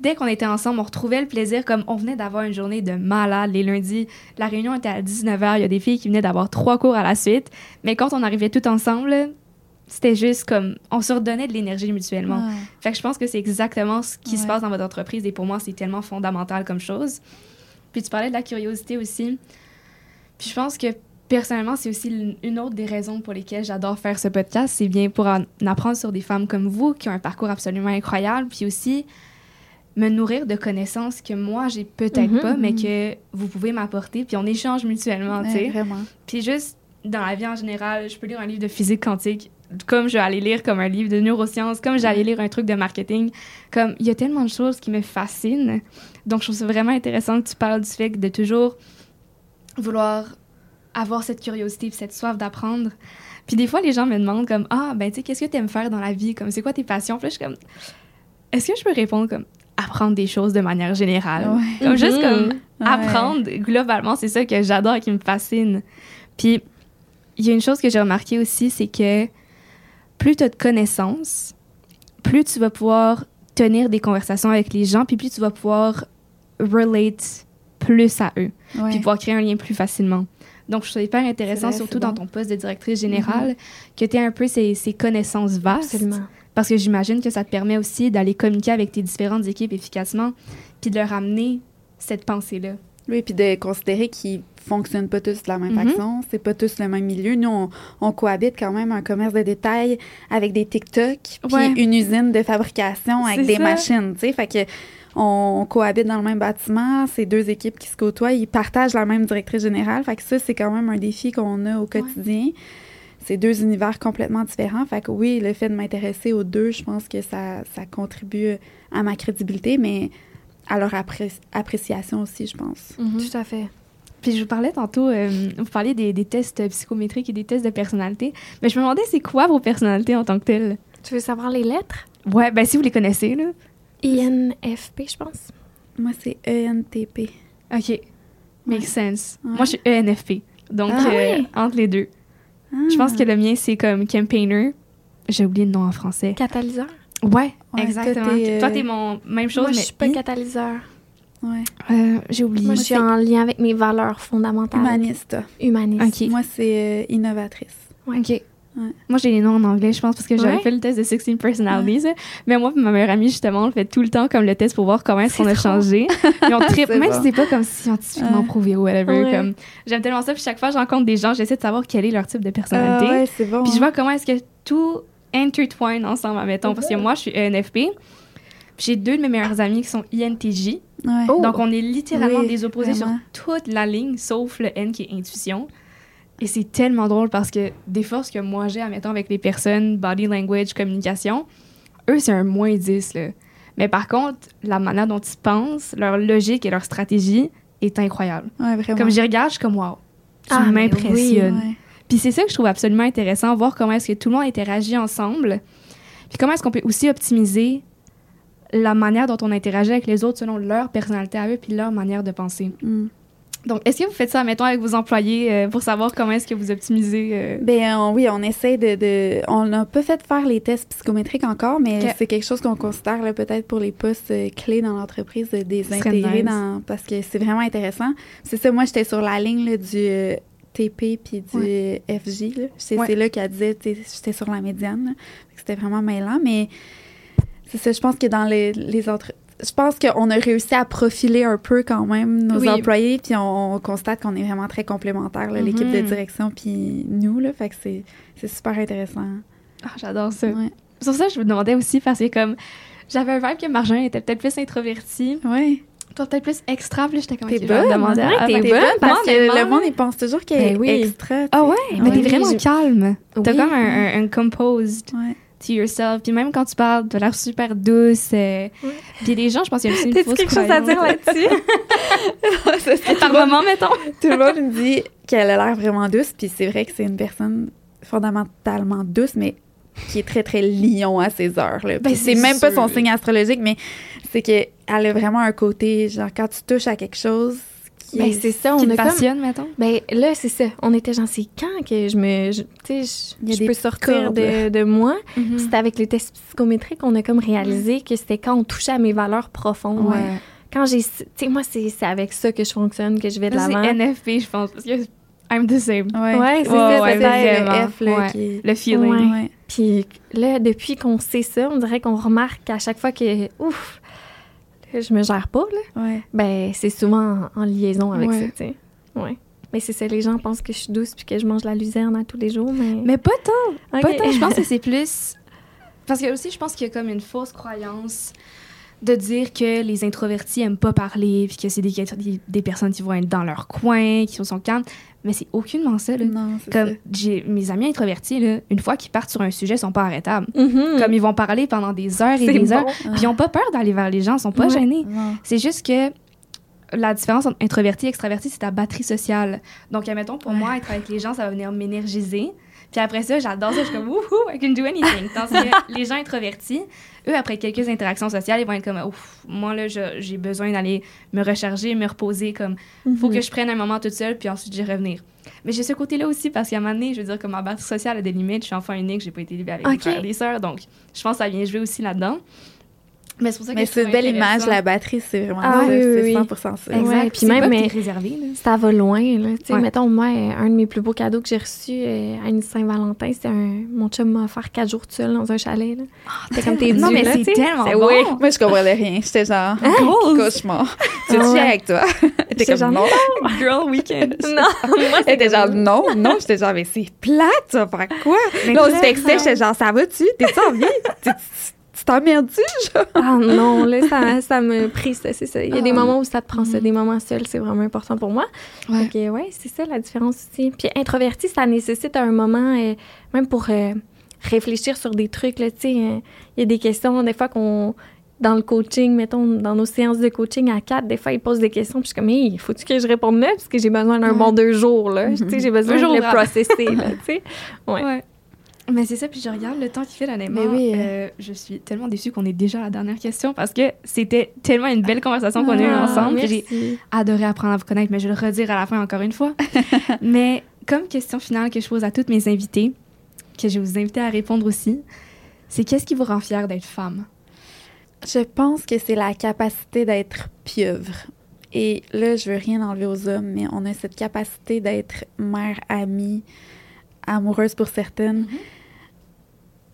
dès qu'on était ensemble, on retrouvait le plaisir comme on venait d'avoir une journée de malade les lundis. La réunion était à 19h, il y a des filles qui venaient d'avoir trois cours à la suite, mais quand on arrivait tout ensemble, c'était juste comme on se redonnait de l'énergie mutuellement. Ouais. Fait que je pense que c'est exactement ce qui se passe dans votre entreprise et pour moi, c'est tellement fondamental comme chose. Puis tu parlais de la curiosité aussi. Puis je pense que personnellement, c'est aussi une autre des raisons pour lesquelles j'adore faire ce podcast. C'est bien pour en apprendre sur des femmes comme vous qui ont un parcours absolument incroyable. Puis aussi me nourrir de connaissances que moi, j'ai peut-être Mhm. pas, mais que vous pouvez m'apporter. Puis on échange mutuellement, tu sais. vraiment. Puis juste dans la vie en général, je peux lire un livre de physique quantique comme je vais aller lire comme un livre de neurosciences, comme j'allais lire un truc de marketing. Comme il y a tellement de choses qui me fascinent. Donc je trouve ça vraiment intéressant que tu parles du fait de toujours vouloir avoir cette curiosité et cette soif d'apprendre. Puis des fois les gens me demandent comme ah ben tu sais qu'est-ce que tu aimes faire dans la vie? Comme c'est quoi tes passions Puis là je suis comme est-ce que je peux répondre comme apprendre des choses de manière générale? Ouais. comme juste Mhm. comme Ouais. apprendre globalement c'est ça que j'adore et qui me fascine puis il y a une chose que j'ai remarqué aussi c'est que plus tu as de connaissances plus tu vas pouvoir tenir des conversations avec les gens puis plus tu vas pouvoir relate plus à eux Ouais. puis pouvoir créer un lien plus facilement donc je trouve ça hyper intéressant vrai, surtout dans bon. ton poste de directrice générale que tu aies un peu ces, ces connaissances vastes Absolument. parce que j'imagine que ça te permet aussi d'aller communiquer avec tes différentes équipes efficacement, puis de leur amener cette pensée-là. Oui, puis de considérer qu'ils fonctionnent pas tous de la même Mhm. façon, c'est pas tous le même milieu. Nous, on, on cohabite quand même un commerce de détail avec des TikTok, puis Ouais. une usine de fabrication avec des ça. machines, tu sais. Fait que on, on cohabite dans le même bâtiment, c'est deux équipes qui se côtoient, ils partagent la même directrice générale. Fait que ça, c'est quand même un défi qu'on a au quotidien. C'est deux univers complètement différents. Fait que oui, le fait de m'intéresser aux deux, je pense que ça, ça contribue à ma crédibilité, mais à leur appré- appréciation aussi, je pense. Tout à fait. Puis je vous parlais tantôt, euh, vous parliez des, des tests psychométriques et des tests de personnalité, mais je me demandais c'est quoi vos personnalités en tant que telles? Tu veux savoir les lettres? Ouais, ben si vous les connaissez, là. INFP, je pense. Moi, c'est ENTP. OK. Makes Ouais. sense. Ouais. Moi, je suis ENFP. Donc, Ah euh, ouais? entre les deux. Je pense que le mien, c'est comme campaigner. J'ai oublié le nom en français. Catalyseur? Ouais, Ouais, exactement. toi, t'es, euh, Toi, t'es mon même chose, Moi, je mais suis pas catalyseur. Ouais. euh, j'ai oublié. Moi, je suis en lien avec mes valeurs fondamentales. Humaniste. Humaniste. OK. Moi, c'est euh, innovatrice. OK. Ouais. Moi, j'ai les noms en anglais, je pense, parce que j'avais Ouais? fait le test de 16 Personalities. Mais moi ma meilleure amie, justement, on le fait tout le temps comme le test pour voir comment est-ce qu'on a changé. Et on tripe, même bon. si c'est pas comme scientifiquement prouvé ou whatever. Comme, j'aime tellement ça. Puis chaque fois que je rencontre des gens, j'essaie de savoir quel est leur type de personnalité. Ah bon. Puis je hein. vois comment est-ce que tout intertwine ensemble, admettons. Parce que moi, je suis ENFP. J'ai deux de mes meilleurs amis qui sont INTJ. Ouais. Oh. Donc, on est littéralement Oui, des opposés vraiment. sur toute la ligne, sauf le N qui est intuition. Et c'est tellement drôle parce que des forces que moi j'ai, admettons, avec les personnes, body language, communication, eux, c'est un moins 10. Là. Mais par contre, la manière dont ils pensent, leur logique et leur stratégie est incroyable. Ouais, vraiment. Comme j'y regarde, je suis comme, wow, tu Ah, mais m'impressionnes. Ouais. Puis c'est ça que je trouve absolument intéressant, voir comment est-ce que tout le monde interagit ensemble. Puis comment est-ce qu'on peut aussi optimiser la manière dont on interagit avec les autres selon leur personnalité à eux puis leur manière de penser. Mm. Donc, est-ce que vous faites ça, mettons, avec vos employés euh, pour savoir comment est-ce que vous optimisez? euh, Ben on- oui, on essaie de, de- On n'a pas fait faire les tests psychométriques encore, mais c'est quelque chose qu'on considère là, peut-être pour les postes euh, clés dans l'entreprise de les intégrer dans parce que c'est vraiment intéressant. C'est ça, moi j'étais sur la ligne là, du euh, TP puis du euh, FJ. C'est Ouais. là qu'elle disait j'étais sur la médiane. C'était vraiment mêlant, mais c'est ça. Je pense que dans les, les autres. Je pense qu'on a réussi à profiler un peu quand même nos Oui. employés, puis on, on constate qu'on est vraiment très complémentaires, là, l'équipe de Mhm. direction, puis nous, là, fait que c'est c'est super intéressant. Ah, j'adore ça. Ouais. Sur ça, je vous demandais aussi, parce que comme j'avais un vibe que Marjane était peut-être plus introverti, Ouais. toi peut-être plus extra, puis j'étais comme... T'es bonne, demander ouais, à- t'es à- bonne, Parce que le monde, il pense toujours qu'elle est Ben oui. extra. Ah ouais? Mais t'es Oui, vraiment je- calme. T'as Oui. comme un, un, un compose Ouais. To yourself. Puis même quand tu parles, t'as l'air super douce. euh. Puis les gens, je pense qu'il y a aussi une T'as-tu quelque chose à dire là-dessus? [laughs] Par moment, mettons. Tout le monde me dit qu'elle a l'air vraiment douce, puis c'est vrai que c'est une personne fondamentalement douce, mais qui est très, très lion à ses heures. Là. Puis Ben, c'est même pas son signe astrologique, mais c'est qu'elle a vraiment un côté, genre, quand tu touches à quelque chose qui Ben, est- c'est ça, Qui on te a comme... passionne, mettons. Ben là, c'est ça. On était genre, c'est quand que je me... Tu sais, je- peux sortir de, de moi. Puis C'était avec les tests psychométriques, on a comme réalisé que c'était quand on touchait à mes valeurs profondes. Ouais. Quand j'ai... Tu sais, moi, c'est c'est avec ça que je fonctionne, que je vais de l'avant. c'est NFP, je pense. Parce que I'm the same. Ouais, Ouais, c'est Ouais, ça, ouais, le F, là, qui Le feeling. Puis là, depuis qu'on sait ça, on dirait qu'on remarque qu'à chaque fois que, ouf, je me gère pas, là, Ouais. ben c'est souvent en, en liaison avec Ouais. ça, tu sais. Ouais. Mais c'est ça, les gens pensent que je suis douce puis que je mange la luzerne à tous les jours, mais... Mais pas tant. Ok. Pas tant. Je pense [laughs] que c'est plus. Parce que aussi, je pense qu'il y a comme une fausse croyance de dire que les introvertis aiment pas parler, puis que c'est des, des, des personnes qui vont être dans leur coin, qui sont calmes. Mais c'est aucunement ça, là. Non, Comme ça. j'ai mes amis introvertis, là, une fois qu'ils partent sur un sujet, ils sont pas arrêtables. Mhm. Comme ils vont parler pendant des heures et des bon. heures. Puis ils ont pas peur d'aller vers les gens, ils sont pas Ouais. gênés. C'est juste que la différence entre introverti et extraverti, c'est ta batterie sociale. Donc, admettons, pour Ouais. moi, être avec les gens, ça va venir m'énergiser. Puis après ça, j'adore ça. Je suis comme, wouhou, I can do anything. Tandis que [laughs] les gens introvertis, eux, après quelques interactions sociales, ils vont être comme, ouf, moi, là, je- j'ai besoin d'aller me recharger, me reposer. Comme, faut Mhm. que je prenne un moment toute seule, puis ensuite, j'y revenir. Mais j'ai ce côté-là aussi, parce qu'à un moment donné, je veux dire, comme ma batterie sociale a des limites. Je suis enfant unique, j'ai pas été élevée avec des Ok. frères et des sœurs. Donc, je pense que ça vient jouer aussi là-dedans. Mais c'est pour ça que c'est une belle image, la batterie, c'est vraiment Ah ça. oui, oui, c'est oui. 100% ça. Exact. Ouais, puis même, mais- réservé là. Ça va loin, là. Tu sais, Ouais. mettons, moi, un de mes plus beaux cadeaux que j'ai reçu euh, à une Saint-Valentin, c'était un... Mon chum m'a offert quatre jours de seul dans un chalet, là. C'était comme tes Non, dû, mais là, c'est tellement bon. oui. Moi, je comprenais rien. J'étais genre, [laughs] Goals. cauchemar. Tu Ah ouais. avec toi? [laughs] J'étais comme, genre, non. [laughs] Girl weekend. Non, moi, Elle était genre, non, non. J'étais genre, mais c'est plate, tu vas faire quoi? Là, on se textait, j'étais genre, ça va-tu? T'es-tu en vie? Genre? Ah non, là, ça, ça me prie, ça, c'est ça. Il y a des Ah. moments où ça te prend ça, Mhm. des moments seuls, c'est vraiment important pour moi. Ouais. Que, ouais, c'est ça la différence aussi. Puis introverti, ça nécessite un moment, euh, même pour euh, réfléchir sur des trucs, là, tu sais. euh, Il y a des questions, des fois, qu'on. Dans le coaching, mettons, dans nos séances de coaching à quatre, des fois, ils posent des questions, puis je suis comme, hey, faut-tu que je réponde là? Parce que j'ai besoin d'un Ouais. bon deux jours, là. Tu sais, j'ai besoin Deux de jours le processer, là, tu sais. [laughs] Ouais. Ouais. Mais c'est ça, puis je regarde le temps qu'il fait, honnêtement. Mais oui. euh, je suis tellement déçue qu'on est déjà à la dernière question parce que c'était tellement une belle conversation qu'on a eue Ah, ensemble. J'ai adoré apprendre à vous connaître, mais je vais le redire à la fin encore une fois. [laughs] mais comme question finale que je pose à toutes mes invités, que je vais vous inviter à répondre aussi, c'est qu'est-ce qui vous rend fière d'être femme? Je pense que c'est la capacité d'être pieuvre. Et là, je veux rien enlever aux hommes, mais on a cette capacité d'être mère, amie, amoureuse pour certaines,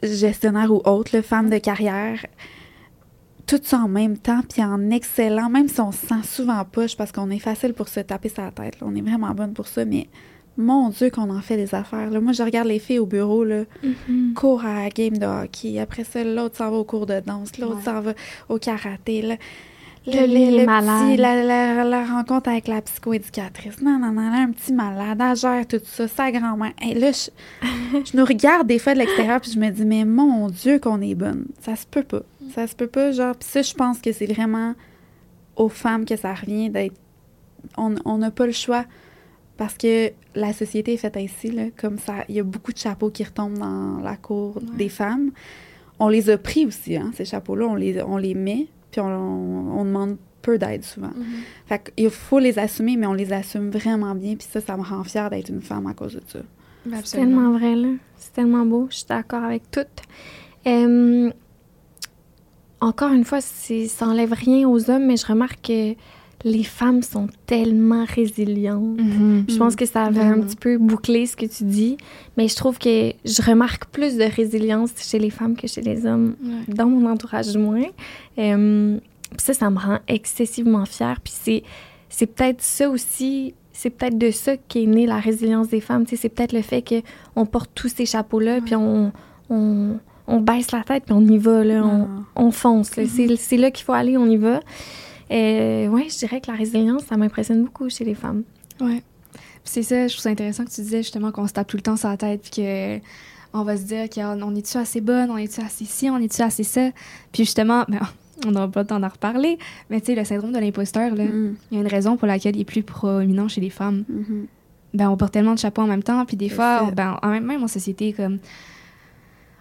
gestionnaire ou autre, là, femme de carrière. Tout ça en même temps, puis en excellent, même si on se sent souvent poche parce qu'on est facile pour se taper sa tête. là. On est vraiment bonne pour ça, mais mon Dieu qu'on en fait des affaires. là. Moi, je regarde les filles au bureau, là, Mhm. court à la game de hockey. Après ça, l'autre s'en va au cours de danse. L'autre Ouais. s'en va au karaté. Là. Le, Le le- petit- la, la- la rencontre avec la psychoéducatrice. Non, non, non, là, un petit malade. Elle gère tout ça. Sa grand-mère. Hey, là, je, je nous regarde des fois de l'extérieur puis je me dis, mais mon Dieu qu'on est bonne. Ça se peut pas. Ça se peut pas. Genre, puis ça, je pense que c'est vraiment aux femmes que ça revient d'être... On on n'a pas le choix parce que la société est faite ainsi, là, comme ça. Il y a beaucoup de chapeaux qui retombent dans la cour Ouais. des femmes. On les a pris aussi, hein, ces chapeaux-là. On les, on les met, puis on, on demande peu d'aide souvent. Fait qu'il faut les assumer, mais on les assume vraiment bien. Puis ça, ça me rend fière d'être une femme à cause de ça. Ben, C'est tellement vrai, là. C'est tellement beau. Je suis d'accord avec tout. Euh, encore une fois, c'est- ça enlève rien aux hommes, mais je remarque que les femmes sont tellement résilientes. Mhm. Je pense que ça va un Vraiment. petit peu boucler ce que tu dis, mais je trouve que je remarque plus de résilience chez les femmes que chez les hommes, Ouais. dans mon entourage du moins. Euh, ça, ça me rend excessivement fière. Puis c'est, c'est peut-être ça aussi, c'est peut-être de ça qu'est née la résilience des femmes. C'est peut-être le fait qu'on porte tous ces chapeaux-là, puis on, on, on baisse la tête, puis on y va, là, on, on fonce. là. C'est, c'est là qu'il faut aller, on y va. Euh, ouais, je dirais que la résilience, ça m'impressionne beaucoup chez les femmes. Puis c'est ça, je trouve ça intéressant que tu disais justement qu'on se tape tout le temps sur la tête, puis que on va se dire qu'on est-tu assez bonne, on est-tu assez ci, on est-tu assez ça? Puis justement, ben, on n'aura pas le temps d'en reparler, mais tu sais, le syndrome de l'imposteur, là, Mm, il y a une raison pour laquelle il est plus proéminent chez les femmes. mhm. Ben, on porte tellement de chapeaux en même temps, puis des fois, on- ben, en même, même en société, comme.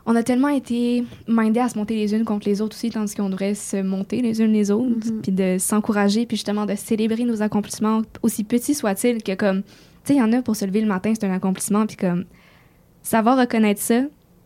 On a tellement été mindés à se monter les unes contre les autres aussi, tandis qu'on devrait se monter les unes les autres, Mhm. puis de s'encourager, puis justement de célébrer nos accomplissements, aussi petits soient-ils, que comme. Tu sais, il y en a pour se lever le matin, c'est un accomplissement, puis comme. Savoir reconnaître ça,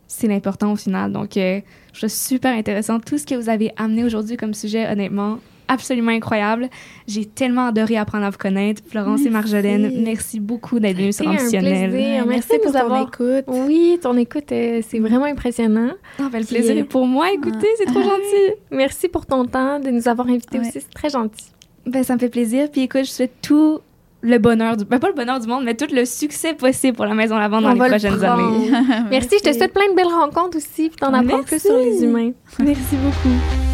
c'est l'important au final. Donc, euh, je trouve super intéressant. Tout ce que vous avez amené aujourd'hui comme sujet, honnêtement, absolument incroyable. J'ai tellement adoré apprendre à vous connaître. Florence et. Marjolaine, merci beaucoup d'être venues sur Ambitionnel. Merci merci pour ton avoir- écoute. Oui, ton écoute, euh, c'est vraiment impressionnant. Ah, ben, le Puis, plaisir euh, est pour moi. Écoutez, c'est trop gentil. [laughs] Merci pour ton temps, de nous avoir invités Ouais. aussi. C'est très gentil. Ben, ça me fait plaisir. Puis écoute, je souhaite tout le bonheur du... Ben, pas le bonheur du monde, mais tout le succès possible pour la Maison Lavande dans les le prochaines prendre. années. [laughs] Merci, je te souhaite plein de belles rencontres aussi, puis t'en apprends plus sur les humains. [laughs] Merci beaucoup.